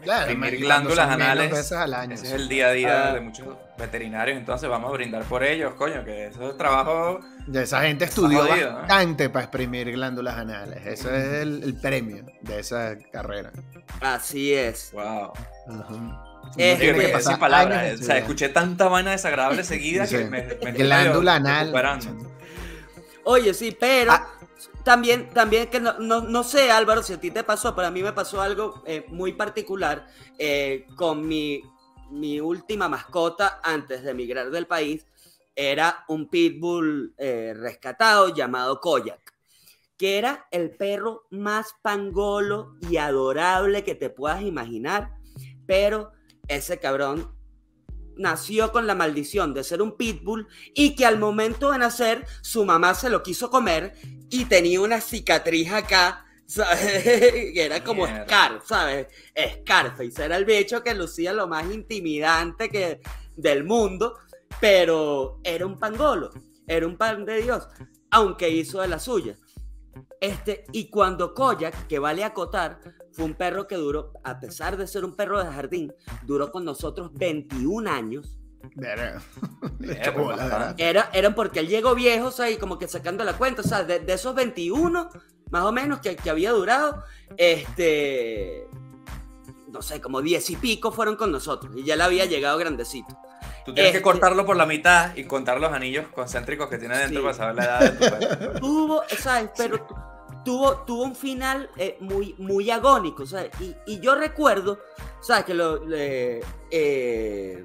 Claro, glándulas anales. Veces al año. Ese es el día a día ah. de muchos veterinarios, entonces vamos a brindar por ellos, coño, que eso es trabajo. Ya esa gente estudió bastante para exprimir glándulas anales. Eso es el, premio de esa carrera. Así es. Wow. Es que sin palabras. O sea, escuché tanta vaina desagradable seguida que me, me Glándula anal. Oye, sí, pero ah. también, también que no, no, sé, Álvaro, si a ti te pasó, pero a mí me pasó algo eh, muy particular eh, con mi, mi última mascota antes de emigrar del país. Era un pitbull eh, rescatado llamado Koyak que era el perro más pangolo y adorable que te puedas imaginar, pero ese cabrón nació con la maldición de ser un pitbull y que al momento de nacer su mamá se lo quiso comer y tenía una cicatriz acá, [laughs] ¿sabes? que era como Scar, ¿sabes? Scarface era el bicho que lucía lo más intimidante que del mundo, pero era un pangolo, era un pan de Dios, aunque hizo de la suya. Este, y cuando Koyak, que vale acotar, fue un perro que duró, a pesar de ser un perro de jardín, duró con nosotros 21 años. [laughs] Era, eran porque él llegó viejo, o sea, y como que sacando la cuenta, o sea, de, esos 21, más o menos, que, que, había durado, este, no sé, como 10 y pico fueron con nosotros, y ya le había llegado grandecito. Tú tienes que este cortarlo por la mitad y contar los anillos concéntricos que tiene dentro para saber la edad de tu perro. Tuvo, ¿sabes? Pero tuvo, tuvo un final eh, muy, muy agónico, ¿sabes? Y, y, yo recuerdo, ¿sabes? Que lo... Eh,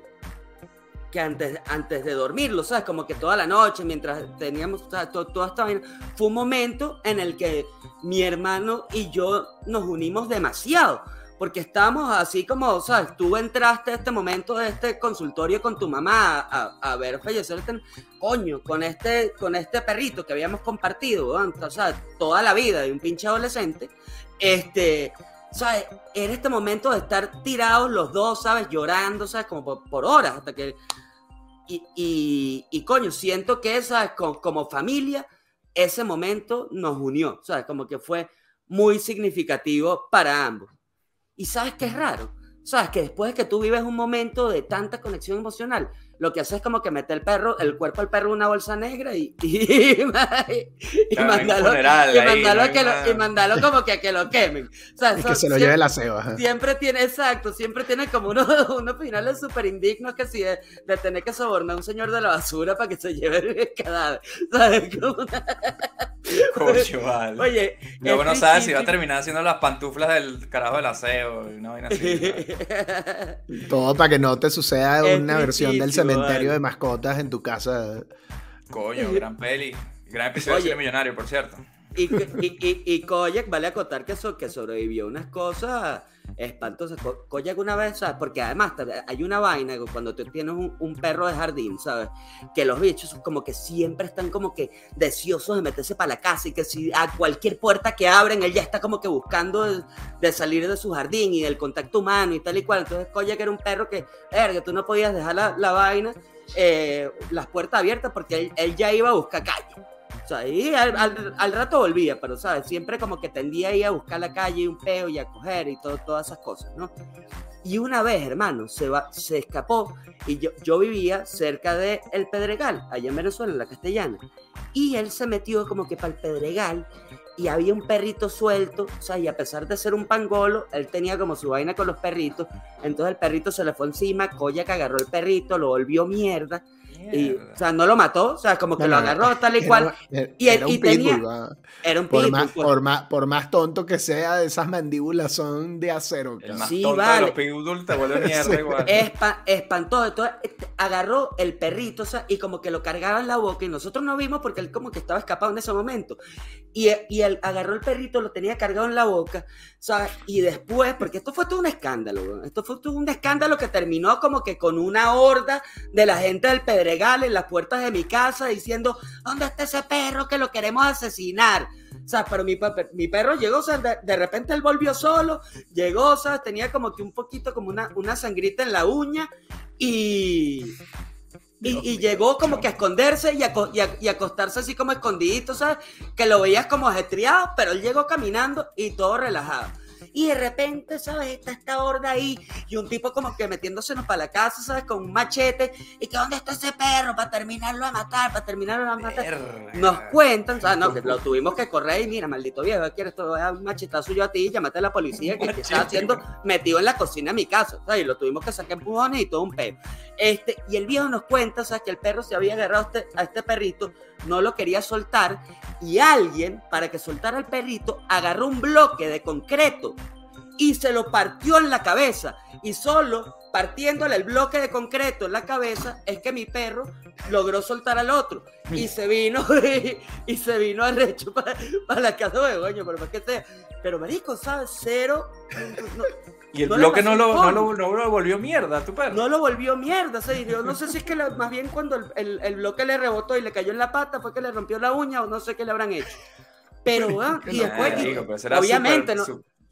que antes, antes de dormirlo, ¿sabes? Como que toda la noche, mientras teníamos toda esta vaina, fue un momento en el que mi hermano y yo nos unimos demasiado porque estábamos así como, ¿sabes? Tú entraste a este momento de este consultorio con tu mamá a, ver fallecer este coño, con este, con este perrito que habíamos compartido, o sea, toda la vida de un pinche adolescente, este, ¿sabes? Era este momento de estar tirados los dos, ¿sabes? Llorando, ¿sabes? Como por, horas, hasta que... Y, y, coño, siento que, esa Como, como familia, ese momento nos unió, ¿sabes? Como que fue muy significativo para ambos. Y sabes qué es raro, sabes que después de que tú vives un momento de tanta conexión emocional, lo que hace es como que mete el perro, el cuerpo del perro en una bolsa negra y, [laughs] y, y, mandalo, como que a que lo quemen. O [laughs] que se lo lleve la ceba. Siempre tiene, exacto, siempre tiene como unos, [laughs] unos finales súper indignos que si de, tener que sobornar a un señor de la basura para que se lleve el cadáver. ¿Sabes? Coño, vale. Oye, luego no sabes si va a terminar haciendo las pantuflas del carajo del aseo y una vaina así. Todo para que no te suceda una versión del cementerio de mascotas en tu casa. Coño, gran peli. Gran episodio de Millonario, por cierto. y, y, y, Koyak, vale acotar que, que sobrevivió unas cosas espantosas. Koyak una vez, ¿sabes? Porque además hay una vaina cuando tú tienes un, perro de jardín, ¿sabes? Que los bichos como que siempre están como que deseosos de meterse para la casa y que si a cualquier puerta que abren, él ya está como que buscando de, salir de su jardín y del contacto humano y tal y cual. Entonces Koyak era un perro que, verga, tú no podías dejar la, vaina, eh, las puertas abiertas porque él ya iba a buscar calle. O sea, y al, rato volvía, pero, ¿sabes? Siempre como que tendía ahí a buscar la calle, un peo y a coger y todo, todas esas cosas, ¿no? Y una vez, hermano, se, va, se escapó y yo, yo vivía cerca de El Pedregal, allá en Venezuela, en la Castellana. Y él se metió como que para el Pedregal y había un perrito suelto, o sea, y a pesar de ser un pangolo, él tenía como su vaina con los perritos, entonces el perrito se le fue encima, que agarró el perrito, lo volvió mierda, y, o sea, no lo mató, o sea, como que lo agarró tal y cual. y, era y tenía. era un por más, pues. por, más, por más tonto que sea, esas mandíbulas son de acero. El más sí, tonto vale. de los pitbull te vuelve [laughs] mierda igual. espantó. Entonces, este, agarró el perrito, o sea, y como que lo cargaba en la boca, y nosotros no vimos porque él como que estaba escapado en ese momento. Y, y él agarró el perrito, lo tenía cargado en la boca, ¿sabes? Y después, porque esto fue todo un escándalo, esto fue todo un escándalo que terminó como que con una horda de la gente del Pedregal en las puertas de mi casa diciendo, ¿dónde está ese perro que lo queremos asesinar? O pero mi, perro llegó, de, repente él volvió solo, llegó, o tenía como que un poquito como una, sangrita en la uña y, y, llegó como que a esconderse y a, acostarse así como escondidito, ¿sabes? Que lo veías como ajetreado, pero él llegó caminando y todo relajado. Y de repente, ¿sabes? Está esta horda ahí y un tipo como que metiéndosenos para la casa, ¿sabes? Con un machete. ¿Y que dónde está ese perro? Para terminarlo a matar, para terminarlo a matar. Nos cuentan, ¿sabes? No, que [laughs] lo tuvimos que correr y mira, maldito viejo, quieres todo un machetazo yo a ti, llámate a la policía que está haciendo metido en la cocina de mi casa, ¿sabes? Y lo tuvimos que sacar empujones y todo un perro. Este, y el viejo nos cuenta, ¿sabes? Que el perro se había agarrado a este, a este perrito, no lo quería soltar y alguien, para que soltara el perrito, agarró un bloque de concreto y se lo partió en la cabeza. Y solo partiéndole el bloque de concreto en la cabeza es que mi perro logró soltar al otro. Y se vino, [laughs] y, se vino arrecho para, para la casa de Goño, pero más que sea. Pero marico, ¿sabes? Cero. y el bloque no lo, no, lo, no lo, volvió mierda, tu perro. No lo volvió mierda, se yo no sé si es que más bien cuando el, el, bloque le rebotó y le cayó en la pata fue que le rompió la uña o no sé qué le habrán hecho. Pero, ah, y después, obviamente, no,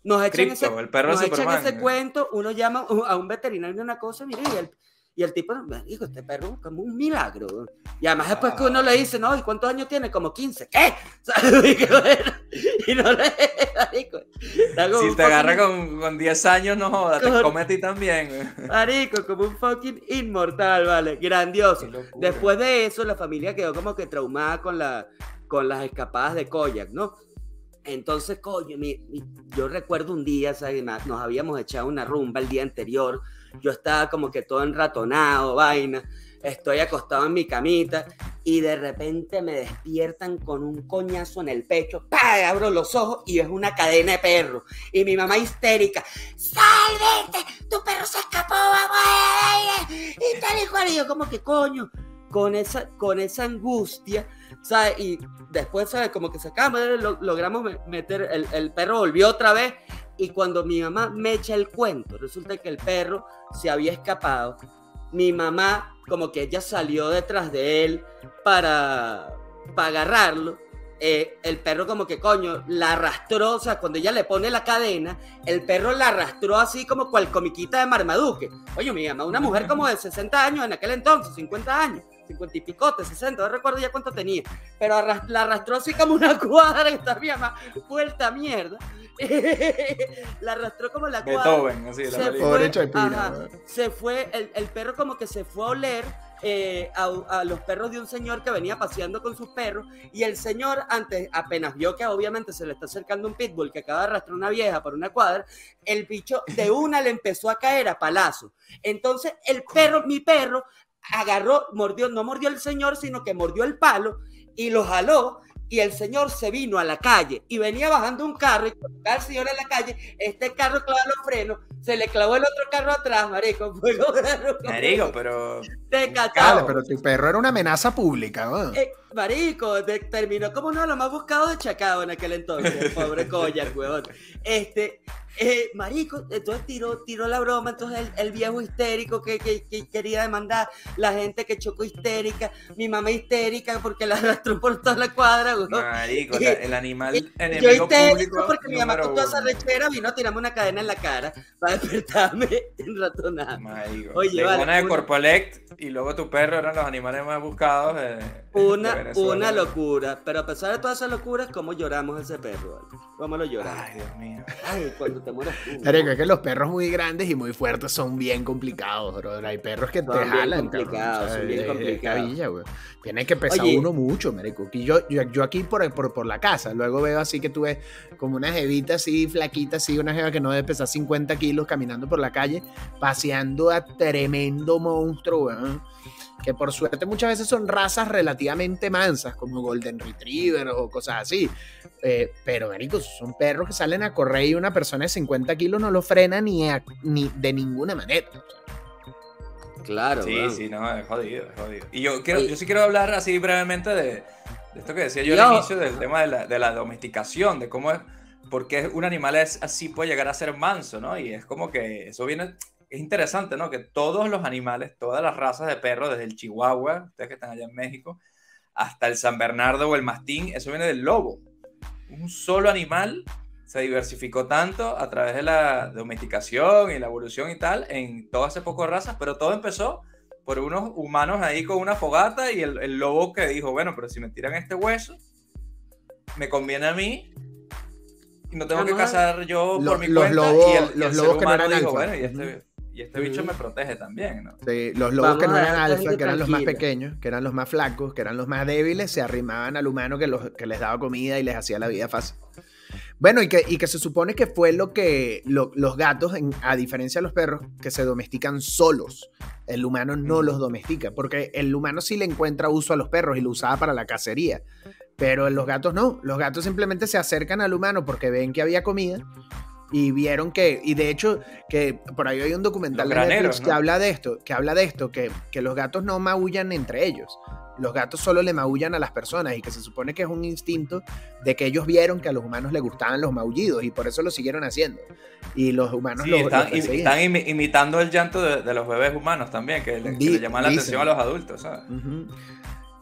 nos echan, ese, el perro nos echan ese cuento, uno llama a un veterinario de una cosa, mire, y el, y el tipo me dijo, este perro es como un milagro. Y además después que uno le dice, no, ¿y cuántos años tiene? Como 15. ¿Qué? [laughs] y no le... Si te agarra con, con, 10 años, no jodas, te come a ti también. Marico, como un fucking inmortal, vale. Grandioso. Después de eso, la familia quedó como que traumada con, la, con las escapadas de Koyak, ¿no? Entonces, coño, yo recuerdo un día, ¿sabes? nos habíamos echado una rumba el día anterior, yo estaba como que todo enratonado, vaina, estoy acostado en mi camita y de repente me despiertan con un coñazo en el pecho, ¡Pah! abro los ojos y es una cadena de perro. Y mi mamá histérica, ¡Salvete! ¡Tu perro se escapó! ¡Vamos! Y tal y cual. Y yo como que coño, con esa, con esa angustia ¿sabes? Y después, ¿sabes? Como que sacamos, logramos meter, el, el, perro volvió otra vez y cuando mi mamá me echa el cuento, resulta que el perro se había escapado. Mi mamá, como que ella salió detrás de él para, para agarrarlo. Eh, el perro como que coño la arrastró, o sea, cuando ella le pone la cadena, el perro la arrastró así como cual comiquita de Marmaduke. Oye, mi mamá, una mujer como de 60 años en aquel entonces, 50 años 50 y picote, 60, no recuerdo ya cuánto tenía, pero la arrastró así como una [laughs] cuadra, mi mamá vuelta mierda. [laughs] la arrastró como la cuadra. así, se, fue, se fue, el, el, perro como que se fue a oler eh, a, los perros de un señor que venía paseando con sus perros y el señor antes apenas vio que obviamente se le está acercando un pitbull que acaba de arrastrar una vieja por una cuadra, el bicho de una le empezó a caer a palazo. Entonces el perro, mi perro, agarró, mordió, no mordió el señor, sino que mordió el palo y lo jaló y el señor se vino a la calle y venía bajando un carro y cuando el señor en la calle, este carro clava los frenos, se le clavó el otro carro atrás, marico. marico, pero... Te cachado. pero tu perro era una amenaza pública, ¿no? Eh, marico, terminó como uno de los más buscados de Chacao en aquel entonces. [laughs] Pobre Collar, weón. Este, eh, marico, entonces tiró, tiró la broma, entonces el, viejo histérico que, quería demandar, la gente que chocó histérica, mi mamá histérica porque la arrastró por toda la cuadra, Marico, el animal enemigo yo público porque mi mamá con toda esa lechera vino a tirarme una cadena en la cara para despertarme [laughs] en rato nada. Marico, Oye, vale, una de Corpolect y luego tu perro eran los animales más buscados Una, una locura, pero a pesar de todas esas locuras, ¿cómo lloramos ese perro? ¿Cómo lo lloramos? Ay, Dios mío. Ay, cuando te mueras es que los perros muy grandes y muy fuertes son bien complicados, bro. Hay perros que te jalan. Complicados, son bien complicados. Tiene que pesar uno mucho, marico. Y yo, yo, aquí por, por, por, la casa, luego veo así que tú ves como una jevita así, flaquita, así, una jeva que no debe pesar 50 kilos caminando por la calle, paseando a tremendo monstruo, weón que por suerte muchas veces son razas relativamente mansas, como Golden Retriever o cosas así. Eh, pero, marico, son perros que salen a correr y una persona de 50 kilos no lo frena ni, ni de ninguna manera. Claro. Sí, sí, no, es jodido, es jodido. Y yo, quiero, yo sí quiero hablar así brevemente de, esto que decía yo al inicio, del tema de la, de la domesticación, de cómo es, porque un animal es, así puede llegar a ser manso, ¿no? Y es como que eso viene es interesante, ¿no? Que todos los animales, todas las razas de perros, desde el chihuahua, ustedes que están allá en México, hasta el San Bernardo o el mastín, eso viene del lobo. Un solo animal se diversificó tanto a través de la domesticación y la evolución y tal en todas esas pocas razas, pero todo empezó por unos humanos ahí con una fogata y el, lobo que dijo, bueno, pero si me tiran este hueso, me conviene a mí y no tengo que cazar yo por mi los cuenta. Lobos, y el, los lobos que no eran dijo, bueno, y este, y este bicho me protege también, ¿no? Sí, los lobos que no eran alfa, que eran los más pequeños, que eran los más flacos, que eran los más débiles, se arrimaban al humano que, los, que les daba comida y les hacía la vida fácil. Bueno, y que, y que se supone que fue lo que los gatos, a diferencia de los perros, que se domestican solos. El humano no los domestica, porque el humano sí le encuentra uso a los perros y lo usaba para la cacería. Pero los gatos no, los gatos simplemente se acercan al humano porque ven que había comida y vieron que, y de hecho, que por ahí hay un documental de Netflix que habla de esto, que habla de esto, que, que los gatos no maullan entre ellos. Los gatos solo le maullan a las personas y que se supone que es un instinto de que ellos vieron que a los humanos les gustaban los maullidos y por eso lo siguieron haciendo. Y los humanos lo, están, están imitando el llanto de, los bebés humanos también, que le, llaman la atención a los adultos. ¿sabes?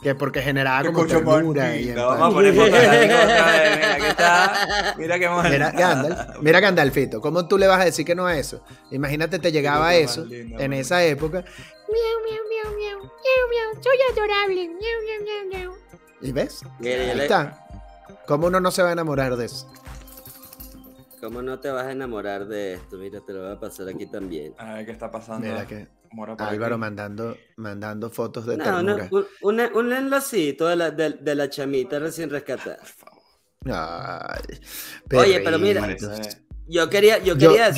Que porque generaba como ternura y Vamos a poner fotos Mira, [laughs] aquí está. Mira qué mono. Mira, Gandalf, mira Gandalfito, ¿cómo tú le vas a decir que no a eso? Imagínate, te llegaba eso en esa época. Miau, miau, miau, miau, miau, miau, soy adorable. Miau, miau, miau, miau. ¿Y ves? Ahí está. ¿Cómo uno no se va a enamorar de eso? ¿Cómo no te vas a enamorar de esto? Mira, te lo voy a pasar aquí también. A ver qué está pasando. Mira que Álvaro mandando, mandando fotos de no, No, un, un, enlacito de la, de, la chamita recién rescatada. Por favor. Oye, pero mira, yo quería, yo quería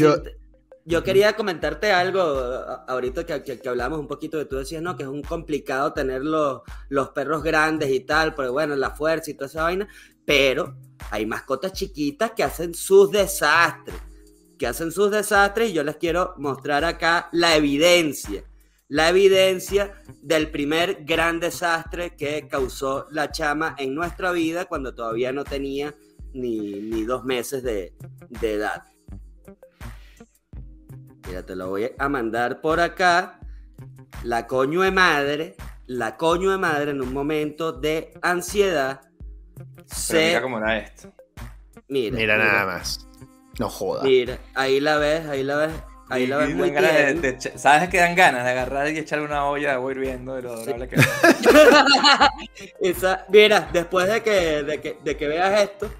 yo, quería comentarte algo ahorita que, que, hablamos un poquito de tú decías, no, que es un complicado tener los, los perros grandes y tal, pero bueno, la fuerza y toda esa vaina, pero hay mascotas chiquitas que hacen sus desastres que hacen sus desastres y yo les quiero mostrar acá la evidencia, la evidencia del primer gran desastre que causó la chama en nuestra vida cuando todavía no tenía ni, dos meses de, edad. Mira, te lo voy a mandar por acá. La coño de madre, la coño de madre en un momento de ansiedad. mira cómo era esto. mira, mira nada más. No jodas. Mira, ahí la ves, ahí la ves. Ahí la ves muy bien. ¿Sabes que dan ganas de agarrar y echarle una olla de agua hirviendo de lo adorable que [laughs] Esa, Mira, después de que, de que, de que veas esto,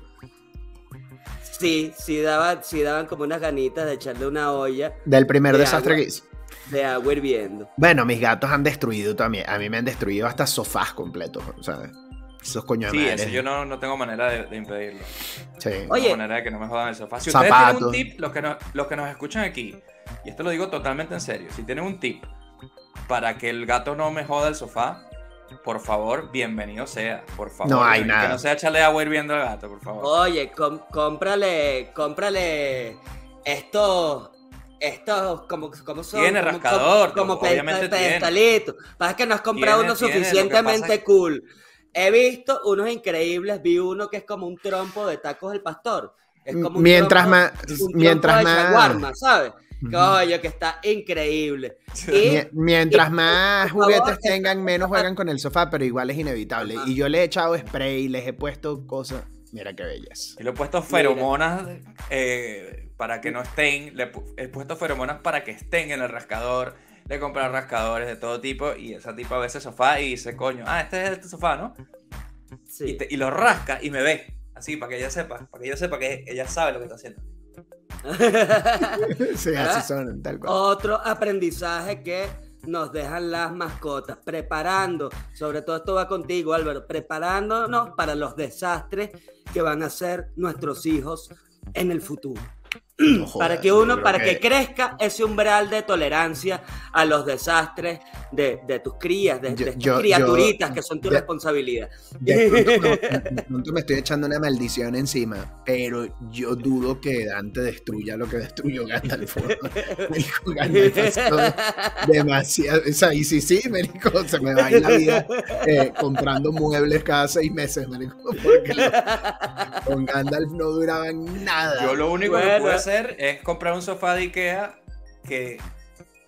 sí, sí, daba, sí daban como unas ganitas de echarle una olla. Del primer desastre que hizo. De agua hirviendo. Bueno, mis gatos han destruido también. A mí me han destruido hasta sofás completos, ¿sabes? Esos coño Sí, eso yo no, no, tengo manera de, impedirlo. Sí. No tengo manera de que no me jodan el sofá. Si ustedes tienen un tip, los que, los que nos escuchan aquí, y esto lo digo totalmente en serio, si tienen un tip para que el gato no me joda el sofá, por favor, bienvenido sea, por favor. No hay nada. Que no sea echarle agua hirviendo al gato, por favor. Oye, cómprale, cómprale estos estos, como, como son. Tiene como, rascador, Como, como obviamente tiene. pedestalitos. Pasa que no has comprado Tiene, uno tiene, lo que suficientemente es- cool. He visto unos increíbles. Vi uno que es como un trompo de tacos del pastor. Es como un Mientras trompo- más, un trompo mientras de más, shawarma, ¿sabes? Coño, que está increíble. Y Mi- Mientras más favor, juguetes tengan, menos juegan con el sofá, pero igual es inevitable. Ajá. Y yo le he echado spray, les he puesto cosas. Mira qué belleza. Y le he puesto feromonas eh, para que no estén. Le he puesto feromonas para que estén en el rascador. Le he comprado rascadores de todo tipo. Y esa tipo a veces sofá y dice, coño, ah, este es este sofá, ¿no? sí. Y, te- y lo rasca y me ve. Así, para que ella sepa. Para que ella sepa que ella sabe lo que está haciendo. [laughs] Sí, así son, tal cual. Otro aprendizaje que nos dejan las mascotas, preparando, sobre todo esto va contigo Álvaro, preparándonos para los desastres que van a ser nuestros hijos en el futuro. No [clears throat] jodas, para que uno, para que crezca ese umbral de tolerancia a los desastres de, de tus crías, de, Yo- de estas yo- criaturitas yo- que son tu de- responsabilidad. De pronto, no, [laughs] de pronto me estoy echando una maldición encima, pero yo dudo que Dante destruya lo que destruyó Gandalf. [laughs] Demasiado. O sea, y sí, sí, Mérico, se me va a ir la vida eh, comprando muebles cada seis meses, Mérico, porque lo- con Gandalf no duraban nada. Yo lo único que Bueno. pude hacer es comprar un sofá de Ikea que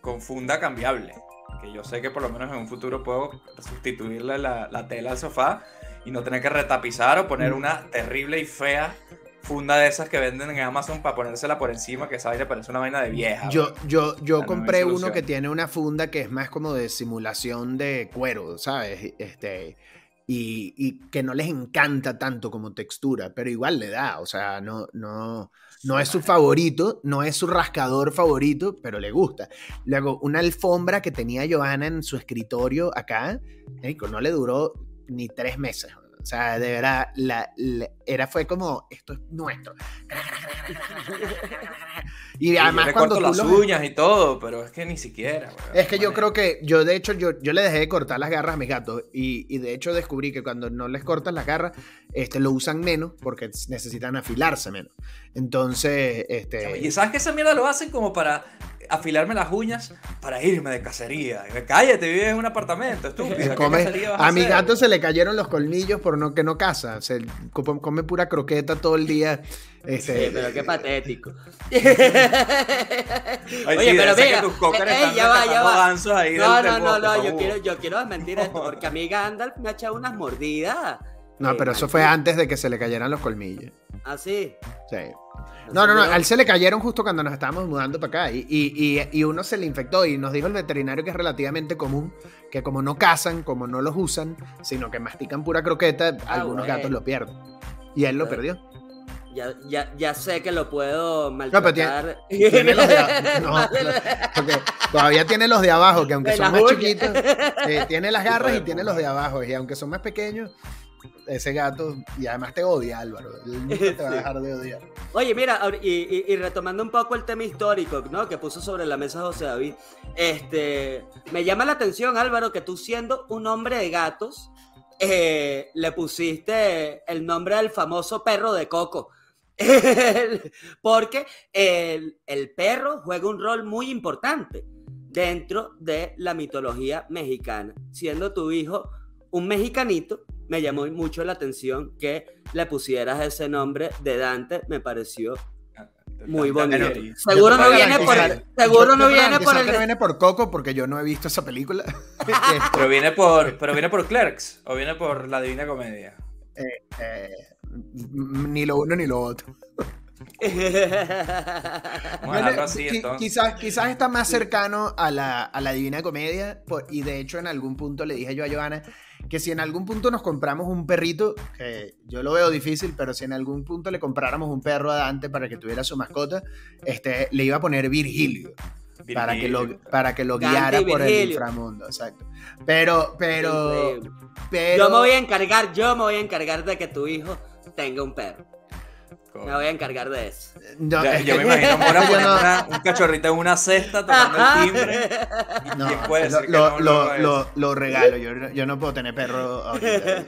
con funda cambiable. Que yo sé que por lo menos en un futuro puedo sustituirle la, la tela al sofá y no tener que retapizar o poner una terrible y fea funda de esas que venden en Amazon para ponérsela por encima, que esa vaina parece una vaina de vieja. Yo, yo, yo compré uno que tiene una funda que es más como de simulación de cuero, ¿sabes? Este, y, y que no les encanta tanto como textura, pero igual le da, o sea, no, no, no es su favorito, no es su rascador favorito, pero le gusta. Luego, una alfombra que tenía Johanna en su escritorio acá, no le duró ni tres meses. O sea, de verdad, la, la- era, fue como, esto es nuestro. [laughs] Y yo además le cuando corto tú las los- uñas y todo, pero es que ni siquiera. es que yo creo que, yo de hecho, yo, yo le dejé de cortar las garras a mis gatos y, y de hecho descubrí que cuando no les cortan las garras, este, lo usan menos porque necesitan afilarse menos. Entonces, este... Y sabes que esa mierda lo hacen como para afilarme las uñas para irme de cacería. Cállate, vives en un apartamento, estúpido. ¿qué come- cacería vas a a mi gato se le cayeron los colmillos por no que no caza. Se come, come pura croqueta todo el día. [laughs] Este, Sí, pero qué patético. [laughs] Oye, sí, pero mira, tus ey, están ya va, ya va. ahí No, no, no, no, yo quiero, yo quiero desmentir esto, [laughs] porque a mí Gandalf me ha echado unas mordidas. no, Eh, pero eso fue antes de que se le cayeran los colmillos. Así. Sí. No, no, no, a él se le cayeron justo cuando nos estábamos mudando para acá y, y, y, y uno se le infectó y nos dijo el veterinario que es relativamente común, que como no cazan, como no los usan, sino que mastican pura croqueta, algunos bueno. gatos lo pierden. Y él lo perdió. Ya, ya, ya sé que lo puedo pero tiene- maltratar. Tiene los de [laughs] no, porque todavía tiene los de abajo, que aunque De son más chiquitos, [laughs] eh, tiene las garras y tiene los de abajo. Y aunque son más pequeños, ese gato, y además te odia, Álvaro. Él nunca te va a dejar de odiar. Oye, mira, y- y retomando un poco el tema histórico, ¿no? Que puso sobre la mesa José David, este, me llama la atención, Álvaro, que tú siendo un hombre de gatos, eh, le pusiste el nombre del famoso perro de Coco. [laughs] Porque el, el perro juega un rol muy importante dentro de la mitología mexicana. Siendo tu hijo un mexicanito, me llamó mucho la atención que le pusieras ese nombre de Dante, me pareció muy bonito. Seguro no viene por, seguro yo- no viene por el que no viene por Coco porque yo no he visto esa película. [laughs] Este, Pero viene por, pero viene por Clerks o viene por la Divina Comedia. eh, m- ni lo uno ni lo otro. Bueno, así quizás, quizás está más cercano a la, a la Divina Comedia. por- y de hecho, en algún punto le dije yo a Johanna que si en algún punto nos compramos un perrito, que yo lo veo difícil, pero si en algún punto le compráramos un perro a Dante para que tuviera su mascota, este, le iba a poner Virgilio. Para que, lo, Virgilio. para que lo guiara por el Virgilio. inframundo, exacto. Pero, pero, Increíble. pero. Yo me voy a encargar, yo me voy a encargar de que tu hijo tenga un perro. Me voy a encargar de eso. No, Ya- es yo que- me imagino Mora poniendo no- una- un cachorrito en una cesta tocando el timbre. [laughs] no, ¿Quién puede lo, lo- no lo- lo regalo. Yo, no- yo no puedo tener perro ahorita.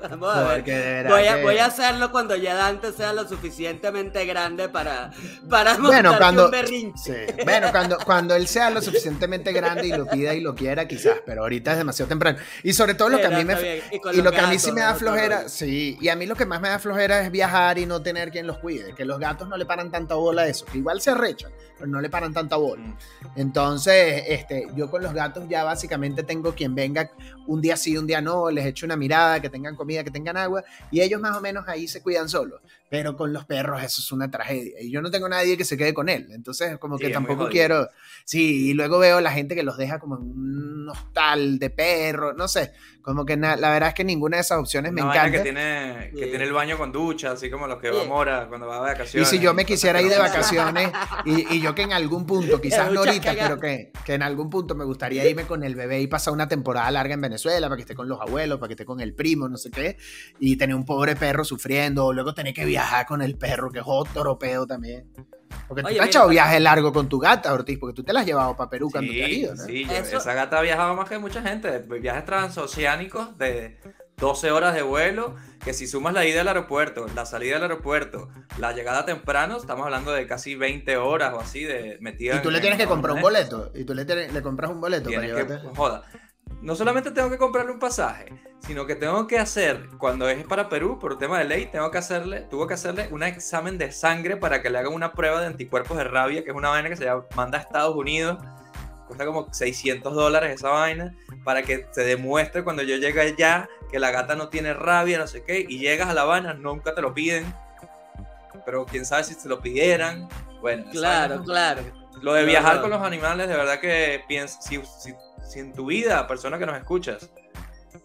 [laughs] Vamos a ver. De verdad Voy a, que- voy a hacerlo cuando ya Dante sea lo suficientemente grande para, para Bueno, cuando, un berrinche. sí. bueno cuando, cuando él sea lo suficientemente grande y lo pida y lo quiera, quizás, pero ahorita es demasiado temprano. Y sobre todo lo que a mí me. Y y lo que a mí gatos, sí me da flojera, sí, y a mí lo que más me da flojera es viajar y no tener quien los cuide, que los gatos no le paran tanta bola a eso, que igual se arrechan, pero no le paran tanta bola. Mm. Entonces, este, yo con los gatos ya básicamente tengo quien venga un día sí, un día no, les echo una mirada, que tengan comida, que tengan agua, y ellos más o menos ahí se cuidan solos. Pero con los perros eso es una tragedia. Y yo no tengo nadie que se quede con él. Entonces, como Sí, que tampoco quiero. Sí, y luego veo la gente que los deja como en un hostal de perros, no sé. Como que na- la verdad es que ninguna de esas opciones me Una vaina encanta. que tiene, que Sí. tiene el baño con ducha, así como los que va Sí. Mora cuando va de Y vacaciones. si yo me quisiera ir de vacaciones y, y yo que en algún punto, [laughs] quizás no ahorita, pero que, que en algún punto me gustaría irme con el bebé y pasar una temporada larga en Venezuela para que esté con los abuelos, para que esté con el primo, no sé qué, y tener un pobre perro sufriendo, o luego tener que viajar con el perro, que es otro peo también. Porque tú Oye, te has echado viajes largos con tu gata, Ortiz, porque tú te la has llevado para Perú cuando te has ido, ¿no? sí, yo- Eso- esa gata ha viajado más que mucha gente. Viajes transoceánicos de 12 horas de vuelo, que si sumas la ida al aeropuerto, la salida del aeropuerto, la llegada temprano, estamos hablando de casi 20 horas o así de metida Y tú en- le tienes en que comprar un boleto, y tú le, le compras un boleto para que, llevarte. joda. No solamente tengo que comprarle un pasaje, sino que tengo que hacer, cuando es para Perú, por tema de ley, tengo que hacerle, tuvo que hacerle un examen de sangre para que le hagan una prueba de anticuerpos de rabia, que es una vaina que se manda a Estados Unidos. Cuesta como 600 dólares esa vaina, para que se demuestre cuando yo llegue allá que la gata no tiene rabia, no sé qué, y llegas a La Habana, nunca te lo piden. Pero quién sabe si se lo pidieran. Bueno, Claro, claro. lo de viajar con los animales, de verdad que piensa, si, si- si en tu vida, persona que nos escuchas,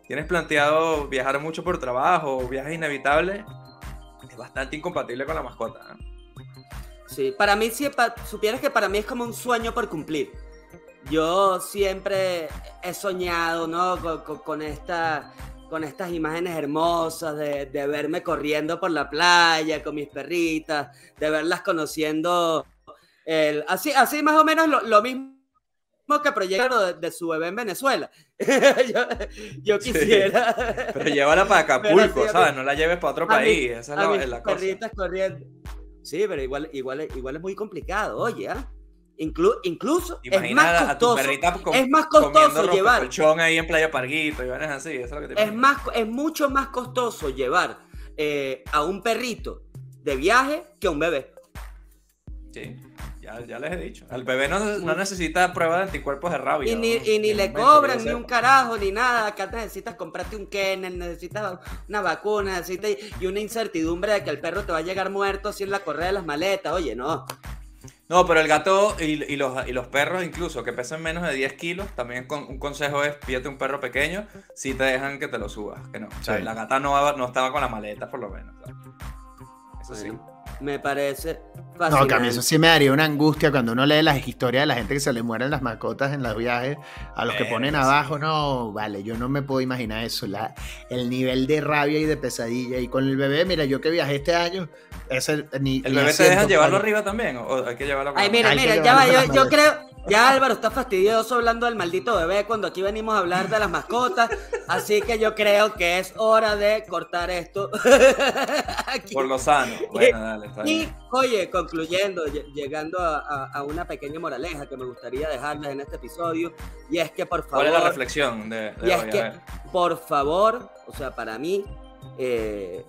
tienes planteado viajar mucho por trabajo viajes inevitables, es bastante incompatible con la mascota. ¿no? Sí, para mí, pa- supieras que para mí es como un sueño por cumplir. Yo siempre he soñado, ¿no? Con, con- con esta, con estas imágenes hermosas de, de verme corriendo por la playa con mis perritas, de verlas conociendo, el, así, así más o menos lo, lo mismo que proyecto de, de su bebé en Venezuela. [laughs] yo, yo Sí. quisiera... Pero llévala para Acapulco, sí, ¿sabes? No la lleves para otro a mí- país, esa es la, es la cosa. corriendo. Sí, pero igual, igual, igual es muy complicado, oye, ¿ah? Inclu- incluso es Imagina más a tu costoso. com- es más costoso llevar. colchón ahí en Playa Parguito y vainas así, eso es lo que te Es, más, es mucho más costoso llevar eh, a un perrito de viaje que a un bebé. Sí, ya, ya les he dicho. El bebé no, no necesita prueba de anticuerpos de rabia. Y ni, ¿no? y ni le cobran ni un carajo ni nada. Acá necesitas comprarte un kennel, necesitas una vacuna, necesitas y una incertidumbre de que el perro te va a llegar muerto así en la correa de las maletas. Oye, no. No, pero el gato y, y los, y los perros incluso que pesen menos de 10 kilos, también con, un consejo es pídete un perro pequeño si te dejan que te lo subas, que no. O sea, la gata no, estaba con la maleta por lo menos. ¿sabes? Eso sí. Me parece No, fascinante. que a mí eso sí me daría una angustia cuando uno lee las historias de la gente que se le mueren las mascotas en los viajes, a los que ponen sí. abajo, no, vale, yo no me puedo imaginar eso, la, el nivel de rabia y de pesadilla. Y con el bebé, mira, yo que viajé este año, ese, ni, ¿El ni bebé te asiento, dejan llevarlo vale. arriba también? ¿O hay que llevarlo con Ay, mira, que mira, ya va, yo, creo, ya Álvaro está fastidioso hablando del maldito bebé cuando aquí venimos a hablar de las mascotas, así que yo creo que es hora de cortar esto. [laughs] Por lo sano. Bueno, dale, está Y, oye, concluyendo, lle- llegando a, a- a una pequeña moraleja que me gustaría dejarles en este episodio, y es que por favor, ¿Cuál es la reflexión de, de y es hoy? Que, por favor, o sea, para mí, eh,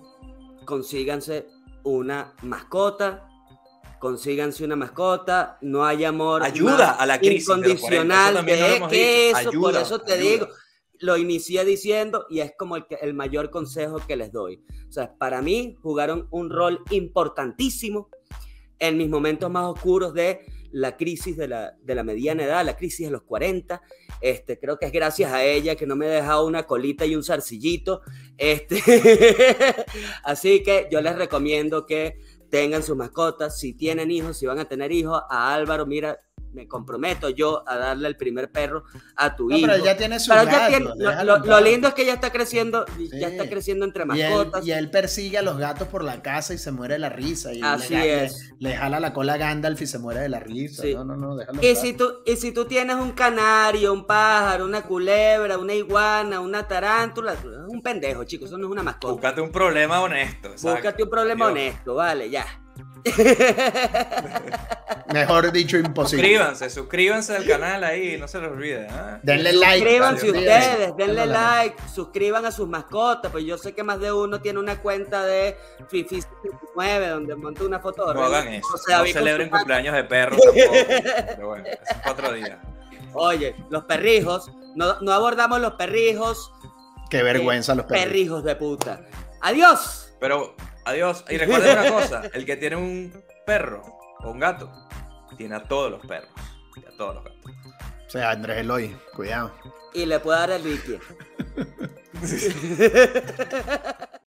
consíganse una mascota, consíganse una mascota, no hay amor Ayuda a la crisis de los 40, incondicional eso de eso, por eso te ayuda. digo, lo inicié diciendo y es como el, que- el mayor consejo que les doy. O sea, para mí jugaron un rol importantísimo en mis momentos más oscuros de la crisis de la, de la mediana edad, la crisis de los 40. Este, creo que es gracias a ella que no me he dejado una colita y un zarcillito. Este, [laughs] así que yo les recomiendo que tengan sus mascotas. Si tienen hijos, si van a tener hijos, a Álvaro, mira, me comprometo yo a darle el primer perro a tu No, hijo. pero ya tiene su Pero ya gato, tiene- lo- lindo es que ya está creciendo, ya está creciendo entre Y él, mascotas. y él persigue a los gatos por la casa y se muere de la risa. Y Así le, es. Le, le jala la cola a Gandalf y se muere de la risa. Sí. No, no, no, déjalo. Y si, tú, y si tú tienes un canario, un pájaro, una culebra, una iguana, una tarántula, es un pendejo, chicos, eso no es una mascota. Búscate un problema honesto. exacto. Búscate un problema Dios. honesto, vale, ya. [laughs] Mejor dicho, imposible. Suscríbanse, suscríbanse al canal ahí, no se les olvide. ¿ah? Denle like. Suscríbanse ustedes, denle Denle like, suscriban a sus mascotas, pues yo sé que más de uno tiene una cuenta de Fifi 9 donde monta una foto de No hagan eso. No celebren cumpleaños de perros tampoco. Pero bueno, eso es para otro día. Oye, los perrijos, no, no abordamos los perrijos, Qué vergüenza los perros. perrijos de puta. Adiós. Pero, adiós. Y [laughs] recuerden una cosa: el que tiene un perro o un gato, tiene a todos los perros. Y a todos los gatos. O sea, Andrés Eloy, cuidado. Y le puedo dar el Vicky. [laughs] [laughs]